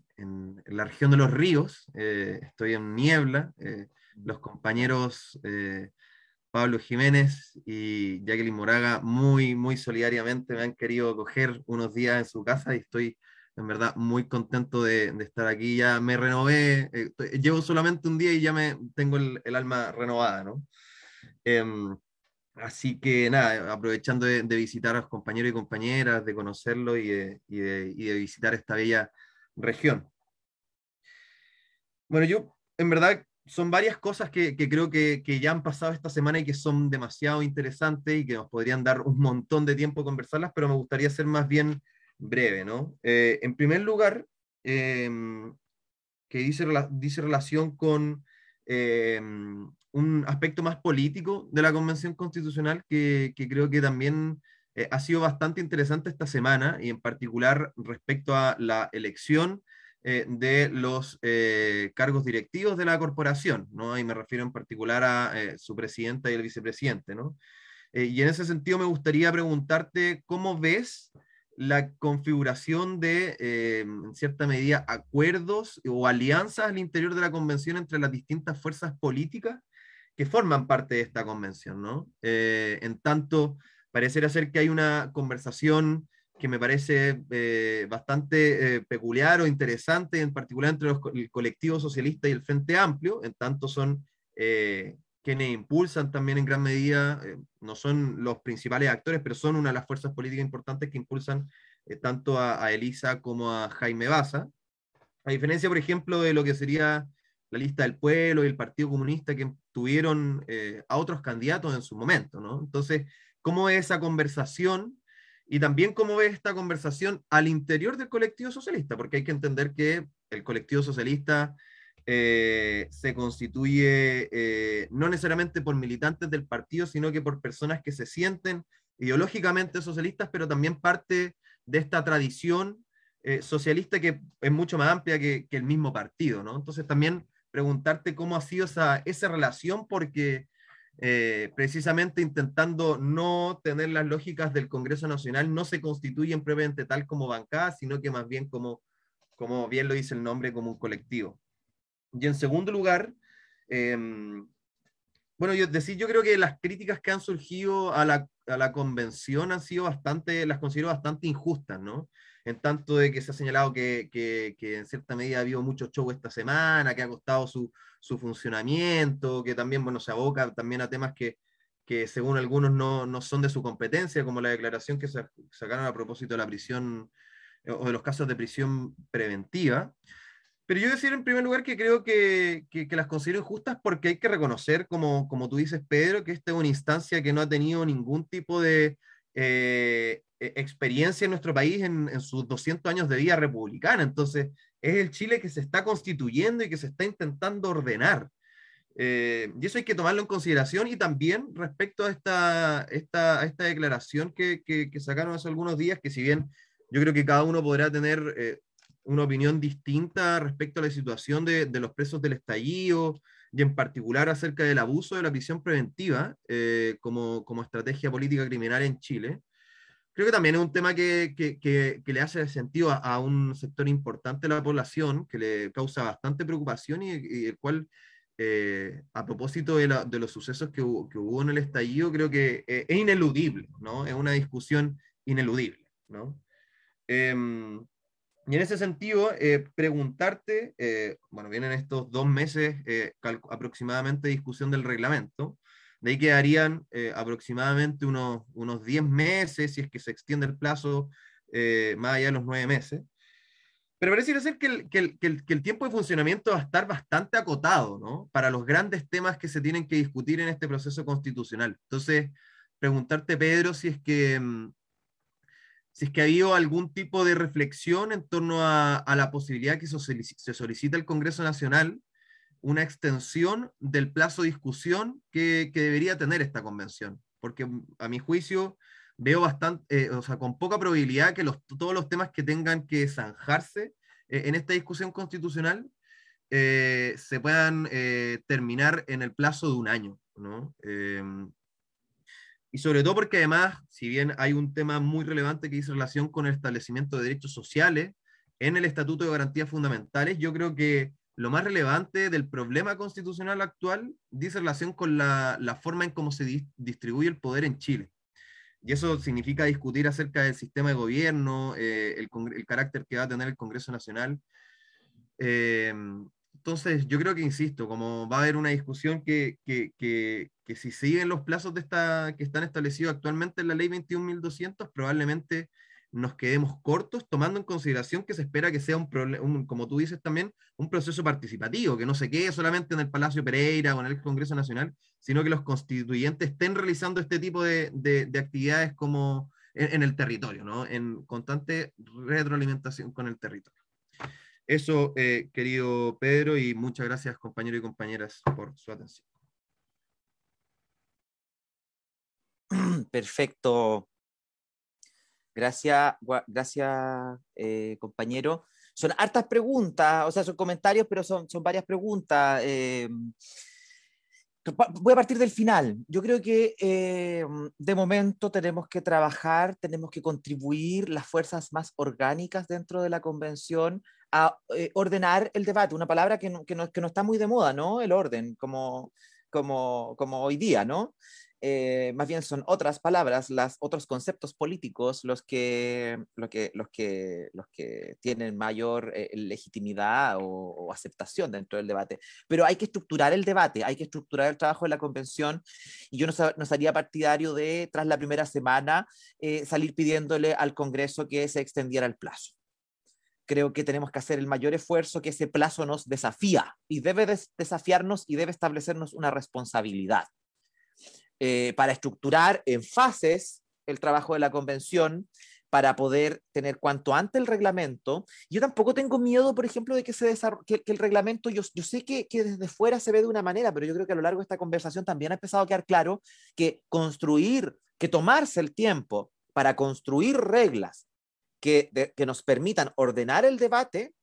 [SPEAKER 5] la región de los ríos, estoy en Niebla, los compañeros Pablo Jiménez y Jacqueline Moraga muy, muy solidariamente me han querido coger unos días en su casa y estoy en verdad muy contento de, estar aquí. Ya me renové, eh, llevo solamente un día y ya me tengo el, alma renovada, ¿no? Em, así que nada, aprovechando de, visitar a los compañeros y compañeras, de conocerlo y de, y de, visitar esta bella región. Bueno, yo en verdad son varias cosas que, que creo que, que, ya han pasado esta semana y que son demasiado interesantes y que nos podrían dar un montón de tiempo conversarlas, pero me gustaría ser más bien breve, ¿no? Eh, en primer lugar, em, que dice, dice relación con em, un aspecto más político de la Convención Constitucional que, creo que también eh, ha sido bastante interesante esta semana y en particular respecto a la elección eh, de los cargos directivos de la corporación, ¿no? Y me refiero en particular a su presidenta y el vicepresidente, ¿no? y en ese sentido me gustaría preguntarte cómo ves la configuración de, eh, en cierta medida, acuerdos o alianzas al interior de la convención entre las distintas fuerzas políticas que forman parte de esta convención, ¿no? Eh, en tanto, pareciera ser que hay una conversación que me parece eh, bastante peculiar o interesante, en particular entre los, el colectivo socialista y el Frente Amplio, en tanto son quienes impulsan también en gran medida, eh, no son los principales actores, pero son una de las fuerzas políticas importantes que impulsan eh, tanto a, Elisa como a Jaime Baza. A diferencia, por ejemplo, de lo que sería la lista del pueblo y el Partido Comunista que tuvieron eh, a otros candidatos en su momento, ¿no? Entonces, ¿cómo es esa conversación? Y también cómo ve esta conversación al interior del colectivo socialista, porque hay que entender que el colectivo socialista eh, se constituye eh, no necesariamente por militantes del partido, sino que por personas que se sienten ideológicamente socialistas, pero también parte de esta tradición eh, socialista que es mucho más amplia que, el mismo partido, ¿no? Entonces también preguntarte cómo ha sido esa, esa relación, porque precisamente intentando no tener las lógicas del Congreso Nacional, no se constituyen previamente tal como bancada, sino que más bien como, como bien lo dice el nombre, como un colectivo. Y en segundo lugar, em, bueno, yo decir, yo creo que las críticas que han surgido a la, a la, convención han sido bastante, las considero bastante injustas, ¿no? En tanto de que se ha señalado que, que, en cierta medida ha habido mucho show esta semana, que ha costado su, su funcionamiento, que también, bueno, se aboca también a temas que, que según algunos no, no, son de su competencia, como la declaración que sacaron a propósito de la prisión o de los casos de prisión preventiva. Pero yo decir en primer lugar que creo que, que, las considero injustas porque hay que reconocer, como, como tú dices, Pedro, que esta es una instancia que no ha tenido ningún tipo de eh, e, experiencia en nuestro país en, en, sus 200 años de vida republicana. Entonces, es el Chile que se está constituyendo y que se está intentando ordenar. Eh, y eso hay que tomarlo en consideración y también respecto a esta, esta, esta declaración que, que, que, sacaron hace algunos días, que si bien yo creo que cada uno podrá tener eh, una opinión distinta respecto a la situación de, de, los presos del estallido y en particular acerca del abuso de la prisión preventiva eh, como, como estrategia política criminal en Chile creo que también es un tema que, que, que, le hace sentido a, un sector importante de la población, que le causa bastante preocupación y, el cual, eh, a propósito de, la, de, los sucesos que hubo, que hubo, en el estallido, creo que eh, es ineludible, ¿no? Es una discusión ineludible, ¿no? Y en ese sentido, eh, preguntarte, bueno, vienen estos dos meses aproximadamente de discusión del reglamento, de ahí quedarían eh, aproximadamente unos, unos 10 meses, si es que se extiende el plazo eh, más allá de los 9 meses. Pero parece ser que el, que, el, que, el, tiempo de funcionamiento va a estar bastante acotado, ¿no? Para los grandes temas que se tienen que discutir en este proceso constitucional. Entonces, preguntarte, Pedro, si es que, mm, si es que ha habido algún tipo de reflexión en torno a, la posibilidad que se solicita el Congreso Nacional una extensión del plazo de discusión que, debería tener esta convención, porque mm, a mi juicio veo bastante, eh, o sea, con poca probabilidad que los, todos los temas que tengan que zanjarse eh, en esta discusión constitucional eh, se puedan terminar en el plazo de un año, ¿no? Y sobre todo porque además, si bien hay un tema muy relevante que dice relación con el establecimiento de derechos sociales en el Estatuto de Garantías Fundamentales, yo creo que lo más relevante del problema constitucional actual dice relación con la, la forma en cómo se distribuye el poder en Chile. Y eso significa discutir acerca del sistema de gobierno, eh, el, el, carácter que va a tener el Congreso Nacional. Eh, entonces, yo creo que, insisto, como va a haber una discusión que, que, que, que si siguen los plazos de esta, que están establecidos actualmente en la ley 21.200, probablemente nos quedemos cortos, tomando en consideración que se espera que sea un, como tú dices también, un proceso participativo, que no se quede solamente en el Palacio Pereira o en el Congreso Nacional, sino que los constituyentes estén realizando este tipo de, de, actividades como en, el territorio, ¿no? en constante retroalimentación con el territorio. Eso, eh, querido Pedro, y muchas gracias compañeros y compañeras por su atención.
[SPEAKER 1] Perfecto, Gracias, gracias eh, compañero. Son hartas preguntas, o sea, son comentarios, pero son, son varias preguntas. Eh, voy a partir del final. Yo creo que de momento tenemos que trabajar, tenemos que contribuir las fuerzas más orgánicas dentro de la convención a ordenar el debate, una palabra que no, que no, que no está muy de moda, ¿no? El orden, como, como, como hoy día, ¿no? Eh, más bien son otras palabras, las, otros conceptos políticos los que, lo que, los que, los que tienen mayor eh, legitimidad o, aceptación dentro del debate. Pero hay que estructurar el debate, hay que estructurar el trabajo de la convención y yo no, no sería partidario de, tras la primera semana, eh, salir pidiéndole al Congreso que se extendiera el plazo creo que tenemos que hacer el mayor esfuerzo que ese plazo nos desafía y debe desafiarnos y debe establecernos una responsabilidad. Eh, para estructurar en fases el trabajo de la convención, para poder tener cuanto antes el reglamento. Yo tampoco tengo miedo, por ejemplo, de que, se que, el reglamento, yo, yo sé que, que, desde fuera se ve de una manera, pero yo creo que a lo largo de esta conversación también ha empezado a quedar claro que construir, que tomarse el tiempo para construir reglas que, que nos permitan ordenar el debate,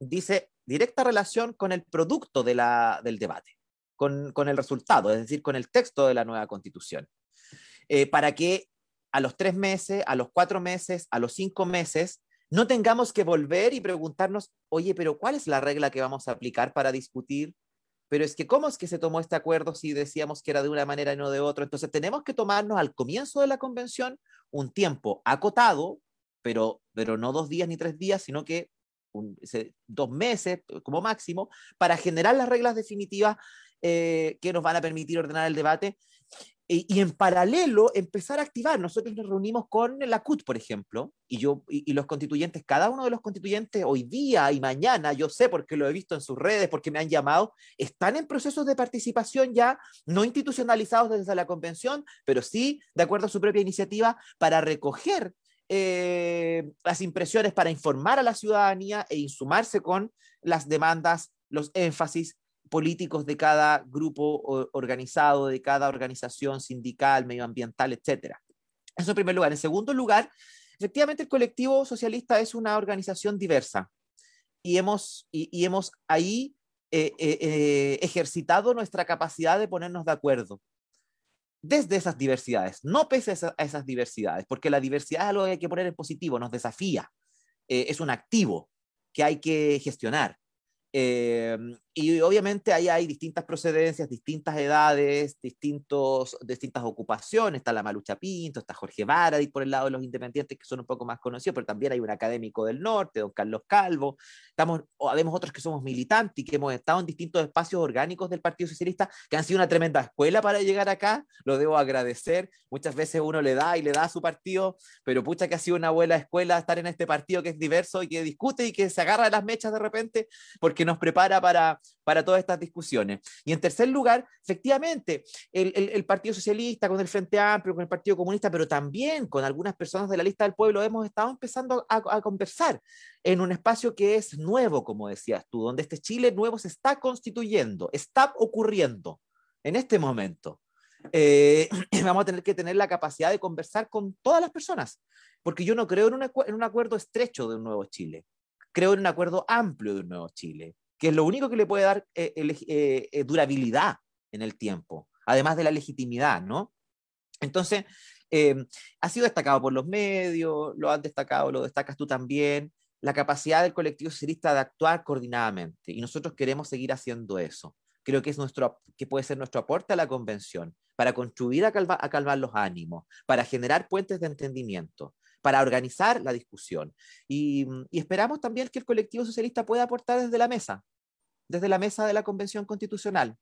[SPEAKER 1] dice directa relación con el producto de la, del debate con, el resultado, es decir, con el texto de la nueva constitución, eh, para que a los tres meses, a los cuatro meses, a los cinco meses, no tengamos que volver y preguntarnos, oye, pero ¿cuál es la regla que vamos a aplicar para discutir? Pero es que, ¿cómo es que se tomó este acuerdo si decíamos que era de una manera y no de otra? Entonces, tenemos que tomarnos al comienzo de la convención un tiempo acotado, pero, pero no dos días ni tres días, sino que dos meses como máximo para generar las reglas definitivas eh, que nos van a permitir ordenar el debate y, en paralelo empezar a activar. Nosotros nos reunimos con la CUT, por ejemplo, y yo y, los constituyentes, cada uno de los constituyentes hoy día y mañana, yo sé porque lo he visto en sus redes, porque me han llamado, están en procesos de participación ya, no institucionalizados desde la convención, pero sí de acuerdo a su propia iniciativa para recoger eh, las impresiones para informar a la ciudadanía e insumarse con las demandas, los énfasis políticos de cada grupo organizado, de cada organización sindical, medioambiental, etc. Eso en primer lugar. En segundo lugar, efectivamente el colectivo socialista es una organización diversa y hemos, y, hemos ahí eh, eh, ejercitado nuestra capacidad de ponernos de acuerdo desde esas diversidades, no pese a, esas diversidades, porque la diversidad es algo que hay que poner en positivo, nos desafía, es un activo que hay que gestionar. Em, y obviamente ahí hay distintas procedencias, distintas edades, distintos, distintas ocupaciones. Está la Malucha Pinto, está Jorge Varadis por el lado de los independientes, que son un poco más conocidos, pero también hay un académico del norte, don Carlos Calvo. Estamos, o habemos otros que somos militantes y que hemos estado en distintos espacios orgánicos del Partido Socialista, que han sido una tremenda escuela para llegar acá. Lo debo agradecer. Muchas veces uno le da y le da a su partido, pero pucha que ha sido una buena escuela estar en este partido que es diverso y que discute y que se agarra las mechas de repente, porque nos prepara para, para todas estas discusiones. Y en tercer lugar, efectivamente, el, el, Partido Socialista con el Frente Amplio, con el Partido Comunista, pero también con algunas personas de la lista del pueblo, hemos estado empezando a, a conversar en un espacio que es nuevo, como decías tú, donde este Chile nuevo se está constituyendo, está ocurriendo en este momento. Eh, vamos a tener que tener la capacidad de conversar con todas las personas, porque yo no creo en un, en un acuerdo estrecho de un nuevo Chile, creo en un acuerdo amplio de un nuevo Chile que es lo único que le puede dar eh, eh, eh, durabilidad en el tiempo, además de la legitimidad, ¿no? Entonces, ha sido destacado por los medios, lo han destacado, lo destacas tú también, la capacidad del colectivo socialista de actuar coordinadamente, y nosotros queremos seguir haciendo eso. Creo que, es nuestro, que puede ser nuestro aporte a la convención, para construir a calmar los ánimos, para generar puentes de entendimiento, para organizar la discusión. Mm, y, esperamos también que el colectivo socialista pueda aportar desde la mesa, desde la mesa de la Convención Constitucional,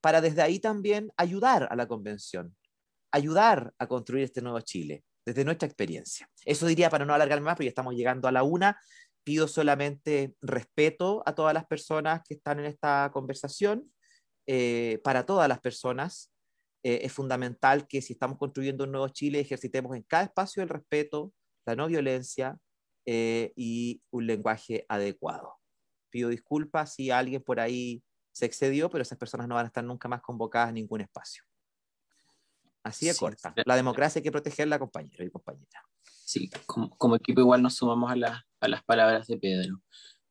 [SPEAKER 1] para desde ahí también ayudar a la Convención, ayudar a construir este nuevo Chile, desde nuestra experiencia. Eso diría para no alargarme más, porque ya estamos llegando a la una. Pido solamente respeto a todas las personas que están en esta conversación, eh, para todas las personas. Eh, es fundamental que si estamos construyendo un nuevo Chile, ejercitemos en cada espacio el respeto, la no violencia eh, y un lenguaje adecuado. Pido disculpas si alguien por ahí se excedió, pero esas personas no van a estar nunca más convocadas en ningún espacio. Así de corta. La democracia hay que protegerla, compañero y compañera.
[SPEAKER 2] Sí, como, equipo igual nos sumamos a, a las palabras de Pedro.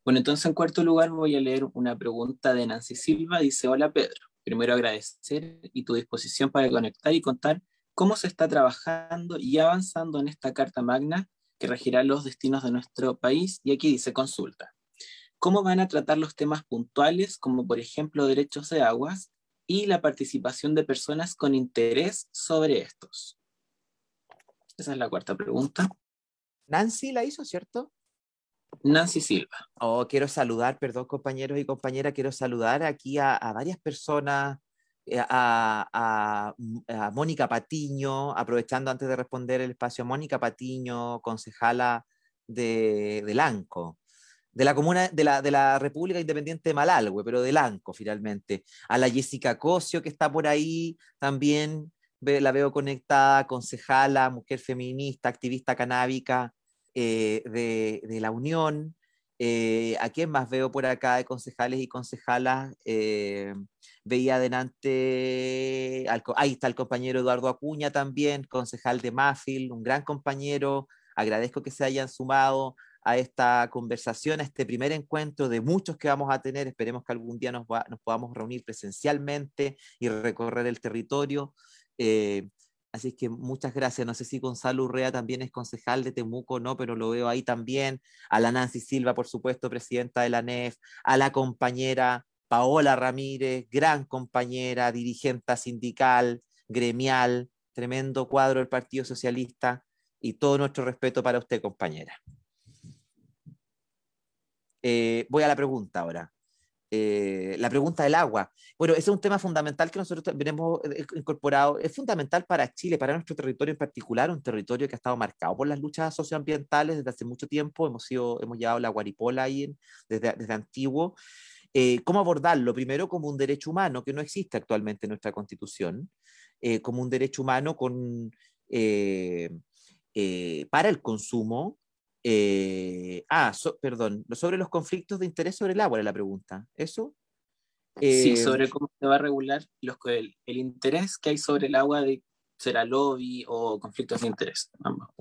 [SPEAKER 2] Bueno, entonces en cuarto lugar voy a leer una pregunta de Nancy Silva. Dice, hola Pedro, primero agradecer y tu disposición para conectar y contar cómo se está trabajando y avanzando en esta Carta Magna que regirá los destinos de nuestro país. Y aquí dice, consulta, ¿cómo van a tratar los temas puntuales como por ejemplo derechos de aguas y la participación de personas con interés sobre estos? Esa es la cuarta pregunta.
[SPEAKER 1] Nancy la hizo, ¿cierto?
[SPEAKER 2] Nancy Silva.
[SPEAKER 1] Oh, quiero saludar, perdón, compañeros y compañeras, quiero saludar aquí a, a varias personas eh, a, Mónica Patiño, aprovechando antes de responder el espacio, Mónica Patiño, concejala de, de Lanco, de la comuna de la, de la República Independiente de Malalhue, pero de Lanco finalmente. A la Jessica Cosio, que está por ahí también, la veo conectada, concejala, mujer feminista, activista canábica eh, de, de, la Unión. Eh, ¿A quién más veo por acá de concejales y concejalas? Eh, veía adelante, ahí está el compañero Eduardo Acuña también, concejal de Mafil, un gran compañero. Agradezco que se hayan sumado a esta conversación, a este primer encuentro de muchos que vamos a tener. Esperemos que algún día nos, nos podamos reunir presencialmente y recorrer el territorio. Eh, Así que muchas gracias. No sé si Gonzalo Urrea también es concejal de Temuco, no, pero lo veo ahí también. A la Nancy Silva, por supuesto, presidenta de la NEF. A la compañera Paola Ramírez, gran compañera, dirigente sindical, gremial, tremendo cuadro del Partido Socialista. Y todo nuestro respeto para usted, compañera. Eh, voy a la pregunta ahora. Eh, la pregunta del agua. Bueno, ese es un tema fundamental que nosotros tenemos eh, incorporado. Es fundamental para Chile, para nuestro territorio en particular, un territorio que ha estado marcado por las luchas socioambientales desde hace mucho tiempo. Hemos, sido, hemos llevado la guaripola ahí desde, desde antiguo. Eh, ¿Cómo abordarlo? Primero como un derecho humano que no existe actualmente en nuestra constitución, como un derecho humano con, para el consumo, eh, ah, perdón, sobre los conflictos de interés sobre el agua era la pregunta. ¿Eso?
[SPEAKER 2] sí, eh, sobre cómo se va a regular los, el, el, interés que hay sobre el agua de será lobby o conflictos de interés.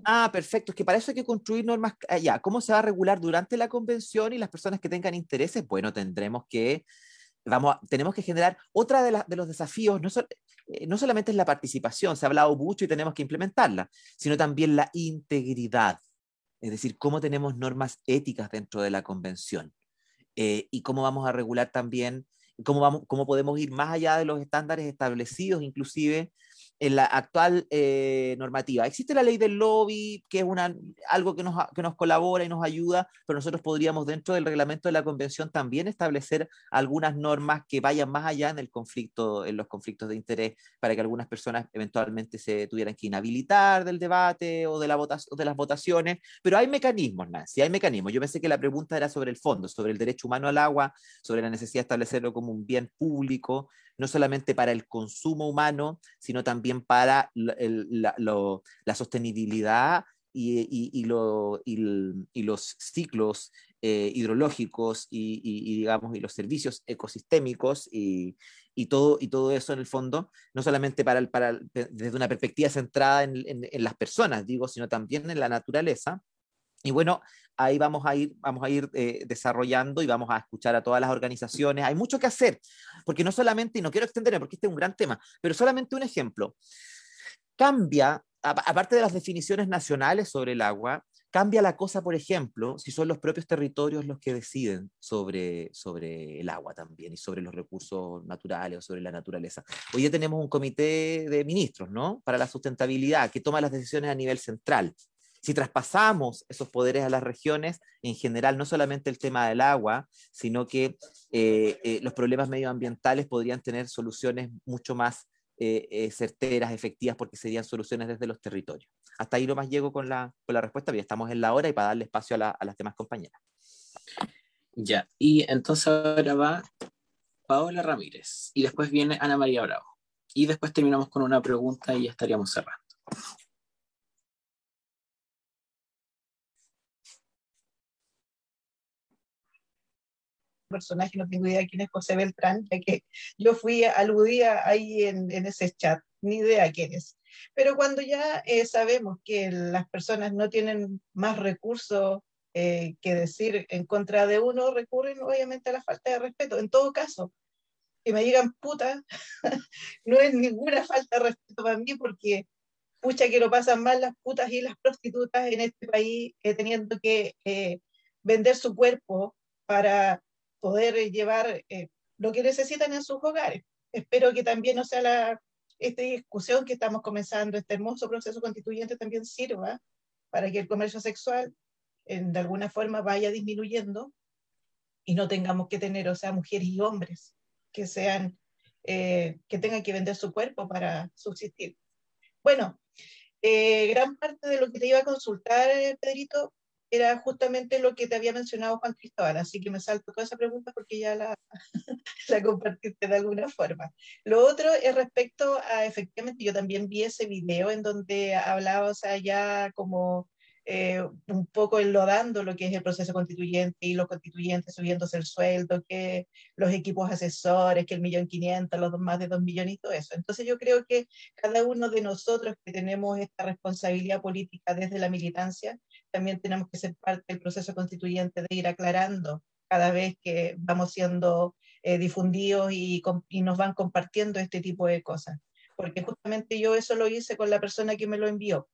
[SPEAKER 1] Ah, perfecto. Es que para eso hay que construir normas. Ah, ya, ¿cómo se va a regular durante la convención y las personas que tengan intereses? Bueno, tendremos que, vamos, tenemos que generar otra de, de los desafíos, no, eh, no solamente es la participación, se ha hablado mucho y tenemos que implementarla, sino también la integridad es decir, cómo tenemos normas éticas dentro de la convención eh, y cómo vamos a regular también, cómo, vamos, cómo podemos ir más allá de los estándares establecidos, inclusive en la actual eh, normativa. Existe la ley del lobby, que es una, algo que nos, que nos colabora y nos ayuda, pero nosotros podríamos dentro del reglamento de la convención también establecer algunas normas que vayan más allá en, el conflicto, en los conflictos de interés para que algunas personas eventualmente se tuvieran que inhabilitar del debate o de, la o de las votaciones. Pero hay mecanismos, Nancy, hay mecanismos. Yo pensé que la pregunta era sobre el fondo, sobre el derecho humano al agua, sobre la necesidad de establecerlo como un bien público, no solamente para el consumo humano, sino también para la, sostenibilidad y, los ciclos eh, hidrológicos y, digamos, y los servicios ecosistémicos y, todo, y todo eso en el fondo, no solamente para, desde una perspectiva centrada en, en, las personas, digo, sino también en la naturaleza. Y bueno, ahí vamos a ir, vamos a ir eh, desarrollando y vamos a escuchar a todas las organizaciones. Hay mucho que hacer, porque no solamente, y no quiero extenderme porque este es un gran tema, pero solamente un ejemplo. Cambia, aparte de las definiciones nacionales sobre el agua, cambia la cosa, por ejemplo, si son los propios territorios los que deciden sobre, sobre el agua también y sobre los recursos naturales o sobre la naturaleza. Hoy ya tenemos un comité de ministros, ¿no? Para la sustentabilidad, que toma las decisiones a nivel central. Si traspasamos esos poderes a las regiones, en general, no solamente el tema del agua, sino que eh, eh, los problemas medioambientales podrían tener soluciones mucho más eh, certeras, efectivas, porque serían soluciones desde los territorios. Hasta ahí nomás llego con la, con la respuesta, ya estamos en la hora y para darle espacio a, a las demás compañeras.
[SPEAKER 2] Ya, y entonces ahora va Paola Ramírez y después viene Ana María Bravo. Y después terminamos con una pregunta y ya estaríamos cerrando.
[SPEAKER 6] Personaje, no tengo idea de quién es José Beltrán, ya que yo fui aludida ahí en, en ese chat, ni idea quién es. Pero cuando ya eh, sabemos que las personas no tienen más recursos eh, que decir en contra de uno, recurren obviamente a la falta de respeto. En todo caso, que me digan puta, no es ninguna falta de respeto para mí porque pucha que lo pasan mal las putas y las prostitutas en este país eh, teniendo que vender su cuerpo para poder llevar eh, lo que necesitan en sus hogares. Espero que también, o sea, la, esta discusión que estamos comenzando, este hermoso proceso constituyente también sirva para que el comercio sexual en, de alguna forma vaya disminuyendo y no tengamos que tener, o sea, mujeres y hombres que sean, eh, que tengan que vender su cuerpo para subsistir. Bueno, eh, gran parte de lo que te iba a consultar, Pedrito, era justamente lo que te había mencionado Juan Cristóbal, así que me salto toda esa pregunta porque ya la, la compartiste de alguna forma. Lo otro es respecto a, efectivamente, yo también vi ese video en donde hablaba, o sea, ya como eh, un poco enlodando lo que es el proceso constituyente y los constituyentes subiéndose el sueldo, que los equipos asesores, que el millón quinientos, los más de dos millones y todo eso. Entonces yo creo que cada uno de nosotros que tenemos esta responsabilidad política desde la militancia, también tenemos que ser parte del proceso constituyente de ir aclarando cada vez que vamos siendo eh, difundidos y, y nos van compartiendo este tipo de cosas. Porque justamente yo eso lo hice con la persona que me lo envió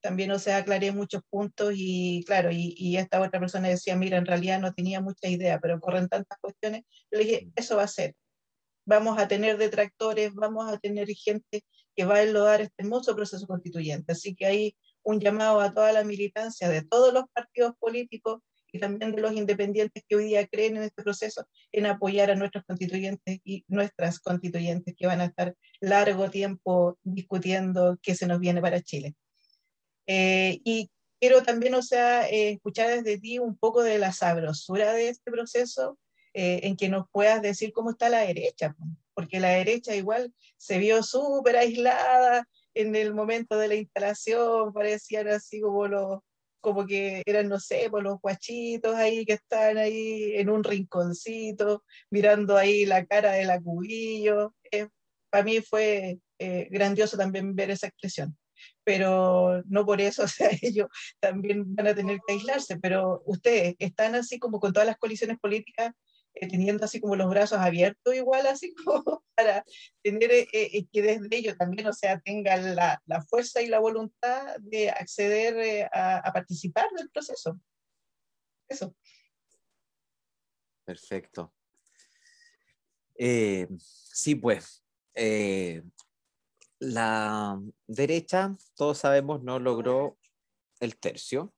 [SPEAKER 6] también, o sea, aclaré muchos puntos y claro, y, esta otra persona decía, mira, en realidad no tenía mucha idea, pero corren tantas cuestiones. Yo le dije, eso va a ser. Vamos a tener detractores, vamos a tener gente que va a enlodar este hermoso proceso constituyente. Así que hay un llamado a toda la militancia de todos los partidos políticos y también de los independientes que hoy día creen en este proceso, en apoyar a nuestros constituyentes y nuestras constituyentes que van a estar largo tiempo discutiendo qué se nos viene para Chile. Eh, y quiero también, o sea, eh, escuchar desde ti un poco de la sabrosura de este proceso, eh, en que nos puedas decir cómo está la derecha, porque la derecha igual se vio súper aislada en el momento de la instalación, parecían así como los como que eran, no sé, por los guachitos ahí que están ahí en un rinconcito, mirando ahí la cara de la cubillo. Eh, para mí fue eh, grandioso también ver esa expresión. Pero no por eso, o sea, ellos también van a tener que aislarse, pero ustedes están así como con todas las colisiones políticas teniendo así como los brazos abiertos igual, así como para tener eh, eh, que desde ellos también, o sea, tengan la, la fuerza y la voluntad de acceder a, a, participar del proceso. Eso.
[SPEAKER 1] Perfecto. sí, pues, la derecha, todos sabemos, no logró el tercio.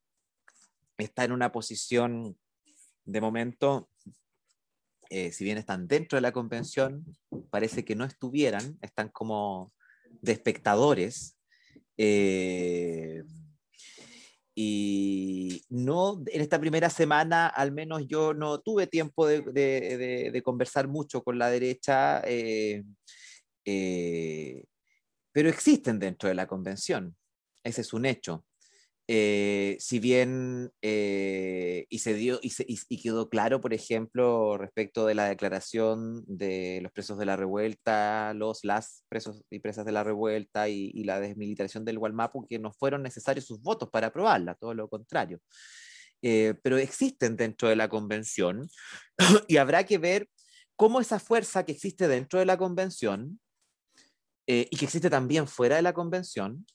[SPEAKER 1] Está en una posición de momento eh, si bien están dentro de la convención, parece que no estuvieran, están como de espectadores. Eh, y no, en esta primera semana, al menos yo no tuve tiempo de, conversar mucho con la derecha, eh, pero existen dentro de la convención. Ese es un hecho. Eh, si bien eh, y se dio y, y, quedó claro, por ejemplo, respecto de la declaración de los presos de la revuelta, los las presos y presas de la revuelta y, y la desmilitarización del Gualmapu, que no fueron necesarios sus votos para aprobarla, todo lo contrario. Eh, pero existen dentro de la convención y habrá que ver cómo esa fuerza que existe dentro de la convención y que existe también fuera de la convención,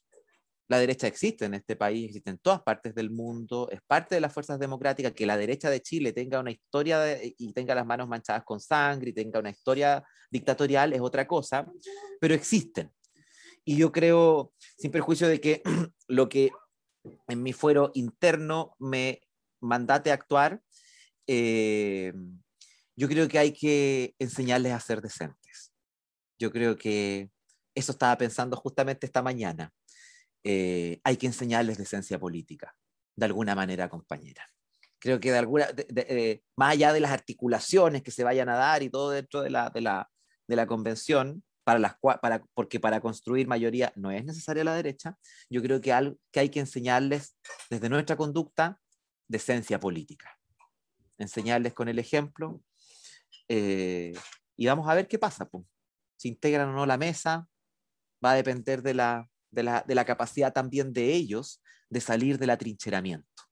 [SPEAKER 1] la derecha existe en este país, existe en todas partes del mundo, es parte de las fuerzas democráticas, que la derecha de Chile tenga una historia y tenga las manos manchadas con sangre y tenga una historia dictatorial es otra cosa, pero existen. Y yo creo, sin perjuicio de que lo que en mi fuero interno me mandate a actuar, eh, yo creo que hay que enseñarles a ser decentes. Yo creo que eso estaba pensando justamente esta mañana eh, hay que enseñarles decencia política, de alguna manera, compañera. Creo que de alguna, eh, más allá de las articulaciones que se vayan a dar y todo dentro de la, de la, de la convención, para las, para, porque para construir mayoría no es necesaria la derecha, yo creo que, que hay que enseñarles desde nuestra conducta decencia política. Enseñarles con el ejemplo eh, y vamos a ver qué pasa. Pues. Si integran o no la mesa, va a depender de la, de la, capacidad también de ellos de salir del atrincheramiento,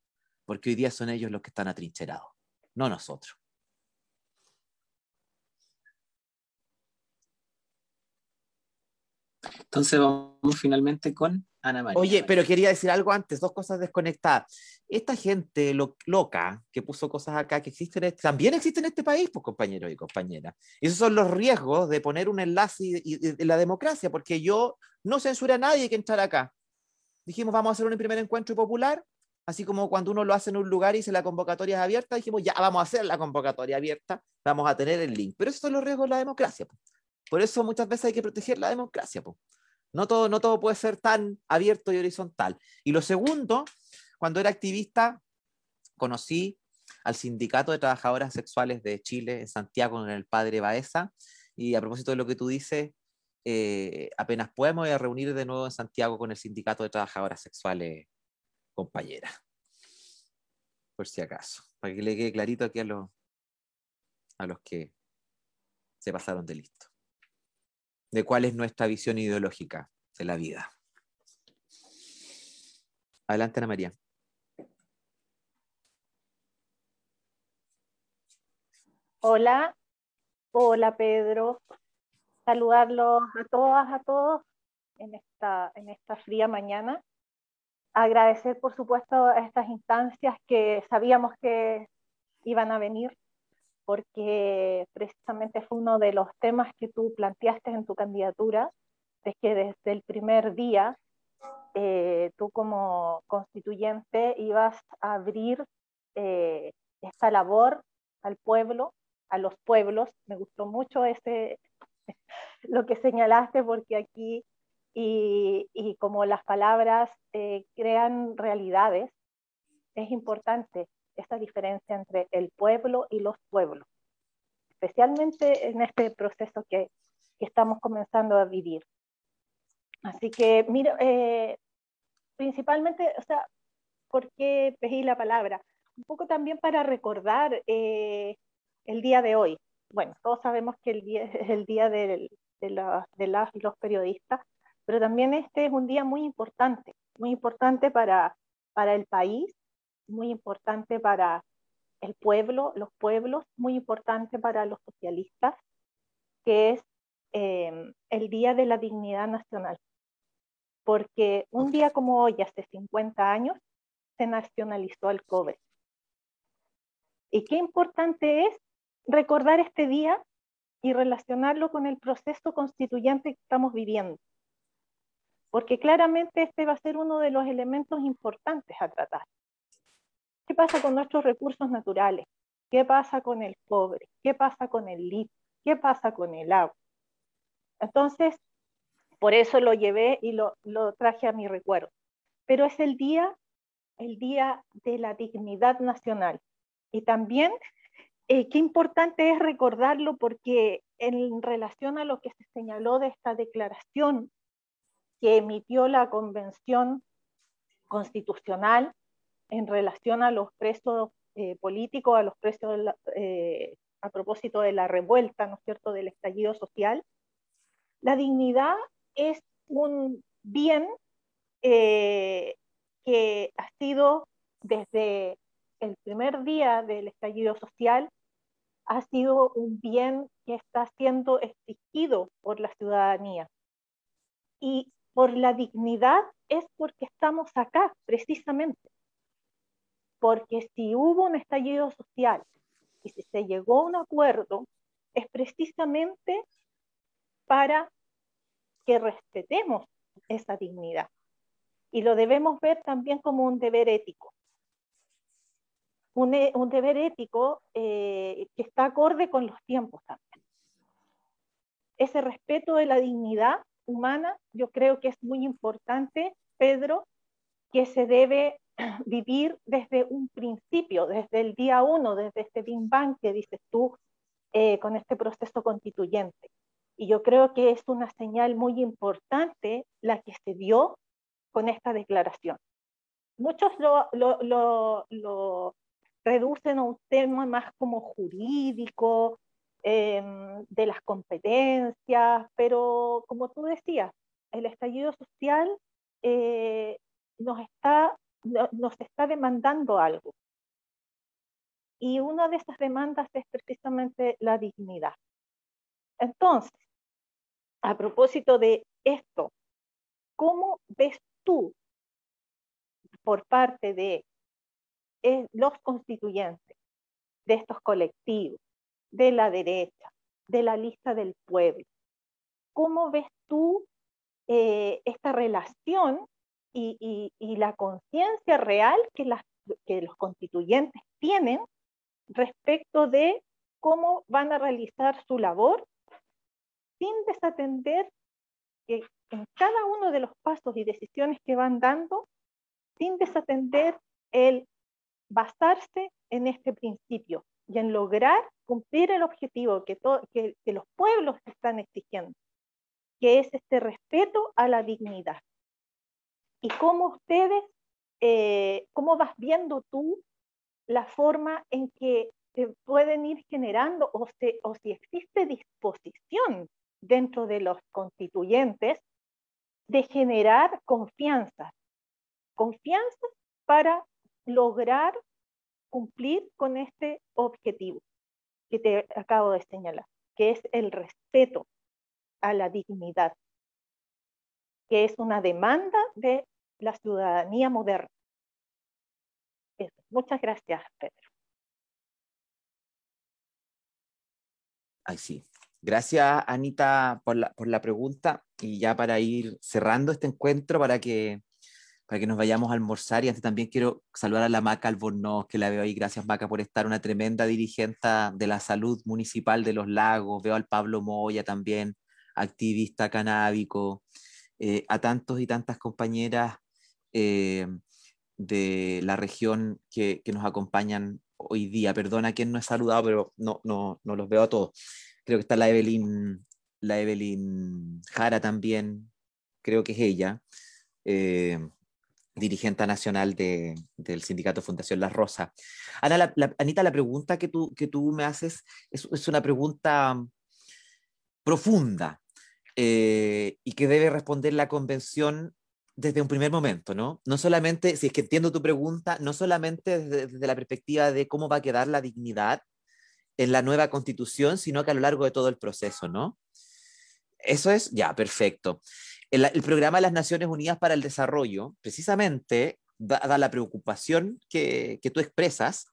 [SPEAKER 1] porque hoy día son ellos los que están atrincherados, no nosotros.
[SPEAKER 2] Entonces vamos finalmente con Ana María.
[SPEAKER 1] Oye, pero quería decir algo antes, dos cosas desconectadas. Esta gente loca que puso cosas acá que existen, también existen en este país, pues compañeros y compañeras. Esos son los riesgos de poner un enlace de la democracia, porque yo no censura a nadie que entrar acá. Dijimos, vamos a hacer un primer encuentro popular, así como cuando uno lo hace en un lugar y dice la convocatoria es abierta, dijimos, ya vamos a hacer la convocatoria abierta, vamos a tener el link. Pero esos son los riesgos de la democracia. Por eso muchas veces hay que proteger la democracia. No todo, no todo puede ser tan abierto y horizontal. Y lo segundo, cuando era activista, conocí al Sindicato de Trabajadoras Sexuales de Chile en Santiago con el padre Baeza. Y a propósito de lo que tú dices, eh, apenas podemos ir a reunir de nuevo en Santiago con el Sindicato de Trabajadoras Sexuales, compañera. Por si acaso, para que le quede clarito aquí a los, a los que se pasaron de listo de cuál es nuestra visión ideológica de la vida. Adelante, Ana María.
[SPEAKER 7] Hola, hola Pedro. Saludarlos a todas, a todos en esta, en esta fría mañana. Agradecer, por supuesto, a estas instancias que sabíamos que iban a venir porque precisamente fue uno de los temas que tú planteaste en tu candidatura, de que desde el primer día eh, tú como constituyente ibas a abrir eh, esta labor al pueblo, a los pueblos. Me gustó mucho ese, lo que señalaste porque aquí y, y como las palabras eh, crean realidades, es importante esa diferencia entre el pueblo y los pueblos, especialmente en este proceso que, que estamos comenzando a vivir. Así que, mira, eh, principalmente, o sea, ¿por qué pedí la palabra? Un poco también para recordar eh, el día de hoy. Bueno, todos sabemos que el día es el día de, de, la, de las los periodistas, pero también este es un día muy importante, muy importante para, para el país, muy importante para el pueblo, los pueblos, muy importante para los socialistas, que es em, el Día de la Dignidad Nacional. Porque un día como hoy, hace 50 años, se nacionalizó el cobre. Y qué importante es recordar este día y relacionarlo con el proceso constituyente que estamos viviendo porque claramente este va a ser uno de los elementos importantes a tratar. ¿Qué pasa con nuestros recursos naturales? ¿Qué pasa con el cobre? ¿Qué pasa con el litio? ¿Qué pasa con el agua? Entonces, por eso lo llevé y lo, lo traje a mi recuerdo. Pero es el día, el día de la dignidad nacional. Y también, eh, qué importante es recordarlo porque en relación a lo que se señaló de esta declaración que emitió la Convención Constitucional en relación a los presos eh, políticos, a los presos eh, a propósito de la revuelta, ¿no es cierto?, del estallido social. La dignidad es un bien eh, que ha sido desde el primer día del estallido social, ha sido un bien que está siendo exigido por la ciudadanía. Y por la dignidad es porque estamos acá, precisamente. Porque si hubo un estallido social y si se llegó a un acuerdo, es precisamente para que respetemos esa dignidad. Y lo debemos ver también como un deber ético. Un, e, deber ético eh, que está acorde con los tiempos también. Ese respeto de la dignidad humana, yo creo que es muy importante, Pedro, que se debe vivir desde un principio, desde el día uno, desde este Big que dices tú, eh, con este proceso constituyente. Y yo creo que es una señal muy importante la que se dio con esta declaración. Muchos lo, lo, lo reducen a un tema más como jurídico, Em, de las competencias, pero como tú decías, el estallido social eh, nos, está, nos está demandando algo. Y una de esas demandas es precisamente la dignidad. Entonces, a propósito de esto, ¿cómo ves tú por parte de eh, los constituyentes, de estos colectivos, de la derecha, de la lista del pueblo. ¿Cómo ves tú eh, esta relación y, la conciencia real que, los constituyentes tienen respecto de cómo van a realizar su labor sin desatender que en cada uno de los pasos y decisiones que van dando, sin desatender el basarse en este principio y en lograr cumplir el objetivo que, que, los pueblos están exigiendo, que es este respeto a la dignidad. Y cómo ustedes, eh, cómo vas viendo tú la forma en que se pueden ir generando o, o si existe disposición dentro de los constituyentes de generar confianza, confianza para lograr cumplir con este objetivo que te acabo de señalar, que es el respeto a la dignidad, que es una demanda de la ciudadanía moderna. Muchas gracias, Pedro.
[SPEAKER 1] Ay, sí. Gracias, Anita, por la, por la pregunta. Y ya para ir cerrando este encuentro, para que para que nos vayamos a almorzar. Y antes también quiero saludar a la Maca Albornoz, que la veo ahí. Gracias, Maca, por estar, una tremenda dirigente de la salud municipal de los lagos. Veo al Pablo Moya también, activista canábico. Eh, a tantos y tantas compañeras eh, de la región que, que, nos acompañan hoy día. Perdona a quien no he saludado, pero no, no, no los veo a todos. Creo que está la Evelyn, la Jara también, creo que es ella. Eh, dirigente nacional de, del sindicato Fundación La Rosa. Ana, Anita, la pregunta que tú, que tú me haces es, es una pregunta profunda eh, y que debe responder la convención desde un primer momento, ¿no? No solamente, si es que entiendo tu pregunta, no solamente desde, desde la perspectiva de cómo va a quedar la dignidad en la nueva constitución, sino que a lo largo de todo el proceso, ¿no? Eso es, ya, perfecto el, programa de las Naciones Unidas para el Desarrollo, precisamente, dada la preocupación que, que tú expresas,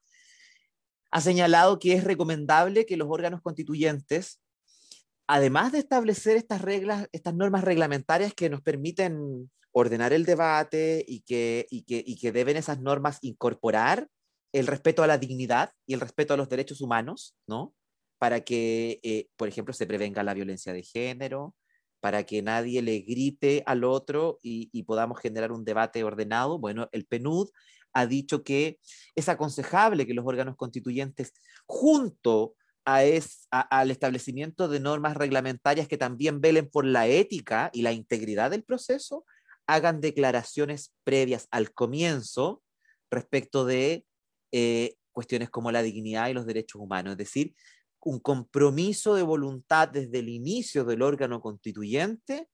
[SPEAKER 1] ha señalado que es recomendable que los órganos constituyentes, además de establecer estas reglas, estas normas reglamentarias que nos permiten ordenar el debate y que, y que, y que deben esas normas incorporar el respeto a la dignidad y el respeto a los derechos humanos, ¿no? Para que, eh, por ejemplo, se prevenga la violencia de género, para que nadie le grite al otro y, podamos generar un debate ordenado. Bueno, el PNUD ha dicho que es aconsejable que los órganos constituyentes, junto a es, al establecimiento de normas reglamentarias que también velen por la ética y la integridad del proceso, hagan declaraciones previas al comienzo respecto de eh, cuestiones como la dignidad y los derechos humanos. Es decir, un compromiso de voluntad desde el inicio del órgano constituyente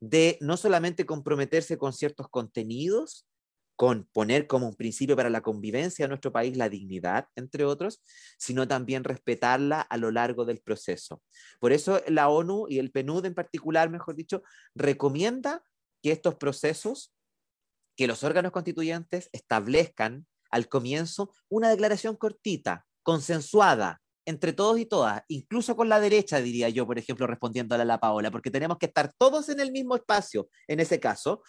[SPEAKER 1] de no solamente comprometerse con ciertos contenidos, con poner como un principio para la convivencia de nuestro país la dignidad, entre otros, sino también respetarla a lo largo del proceso. Por eso la ONU y el PNUD en particular, mejor dicho, recomienda que estos procesos, que los órganos constituyentes establezcan al comienzo una declaración cortita, consensuada, entre todos y todas, incluso con la derecha, diría yo, por ejemplo, respondiéndole a la Paola, porque tenemos que estar todos en el mismo espacio en ese caso,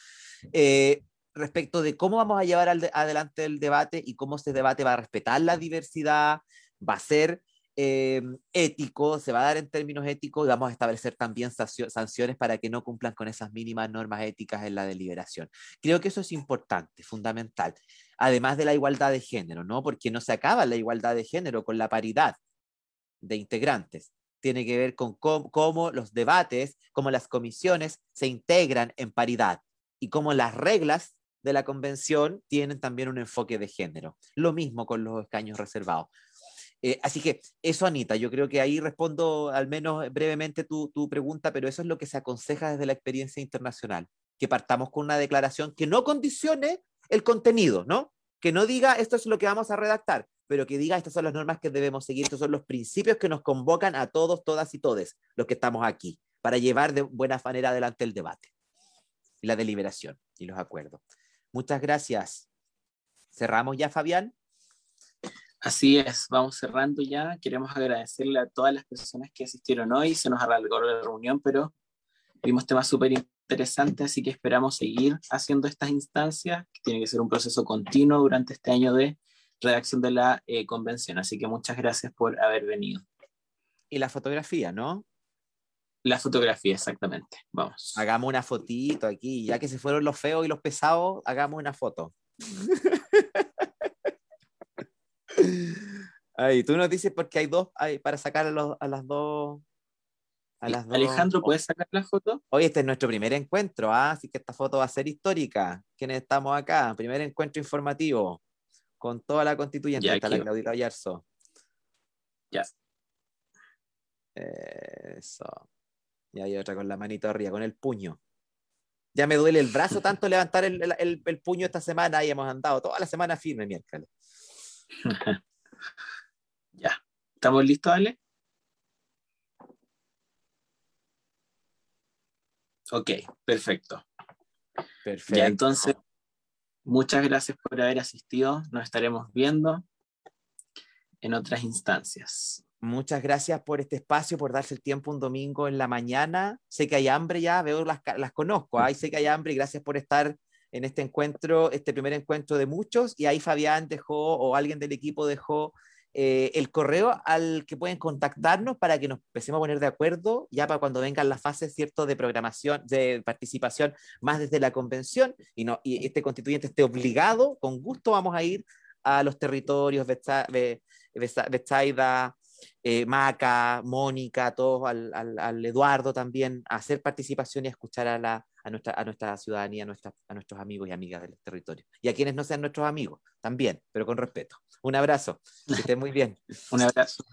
[SPEAKER 1] eh, respecto de cómo vamos a llevar adelante el debate y cómo ese debate va a respetar la diversidad, va a ser eh, ético, se va a dar en términos éticos y vamos a establecer también sanciones para que no cumplan con esas mínimas normas éticas en la deliberación. Creo que eso es importante, fundamental, además de la igualdad de género, ¿no? Porque no se acaba la igualdad de género con la paridad de integrantes. Tiene que ver con cómo, los debates, cómo las comisiones se integran en paridad y cómo las reglas de la convención tienen también un enfoque de género. Lo mismo con los escaños reservados. Eh, así que eso, Anita, yo creo que ahí respondo al menos brevemente tu, tu, pregunta, pero eso es lo que se aconseja desde la experiencia internacional, que partamos con una declaración que no condicione el contenido, ¿no? Que no diga esto es lo que vamos a redactar, pero que diga estas son las normas que debemos seguir, estos son los principios que nos convocan a todos, todas y todes los que estamos aquí, para llevar de buena manera adelante el debate y la deliberación y los acuerdos. Muchas gracias. ¿Cerramos ya, Fabián?
[SPEAKER 2] Así es, vamos cerrando ya. Queremos agradecerle a todas las personas que asistieron hoy. Se nos alargó la reunión, pero vimos temas súper interesantes, así que esperamos seguir haciendo estas instancias, que tiene que ser un proceso continuo durante este año de redacción de la eh, convención. Así que muchas gracias por haber venido.
[SPEAKER 1] Y la fotografía, ¿no?
[SPEAKER 2] La fotografía, exactamente. Vamos.
[SPEAKER 1] Hagamos una fotito aquí, ya que se fueron los feos y los pesados, hagamos una foto. Ay, tú nos dices porque hay dos, hay, para sacar a, los, a las dos
[SPEAKER 2] Alejandro, ¿puedes sacar la foto?
[SPEAKER 1] Hoy este es nuestro primer encuentro, ¿ah? así que esta foto va a ser histórica. ¿Quiénes estamos acá? Primer encuentro informativo con toda la constituyente. Ya, está la Claudita Yarzo.
[SPEAKER 2] Ya.
[SPEAKER 1] Eso. Y hay otra con la manito arriba, con el puño. Ya me duele el brazo tanto levantar el, puño esta semana y hemos andado toda la semana firme miércoles.
[SPEAKER 2] ya. ¿Estamos listos, Ale? Ok, perfecto. Perfecto. Ya, entonces Muchas gracias por haber asistido. Nos estaremos viendo en otras instancias.
[SPEAKER 1] Muchas gracias por este espacio, por darse el tiempo un domingo en la mañana. Sé que hay hambre ya, veo las, las conozco, ahí sé que hay hambre y gracias por estar en este encuentro, este primer encuentro de muchos, y ahí Fabián dejó o alguien del equipo dejó eh, el correo al que pueden contactarnos para que nos empecemos a poner de acuerdo ya para cuando vengan las fases cierto de programación, de participación más desde la convención y, no, y este constituyente esté obligado, con gusto vamos a ir a los territorios, Betsaida, eh, Maca, Mónica, todos, al, al, Eduardo también, a hacer participación y a escuchar a, la, a, nuestra, a nuestra ciudadanía, a, nuestra, a nuestros amigos y amigas del territorio. Y a quienes no sean nuestros amigos, también, pero con respeto. Un abrazo, que estén muy bien.
[SPEAKER 2] Un abrazo.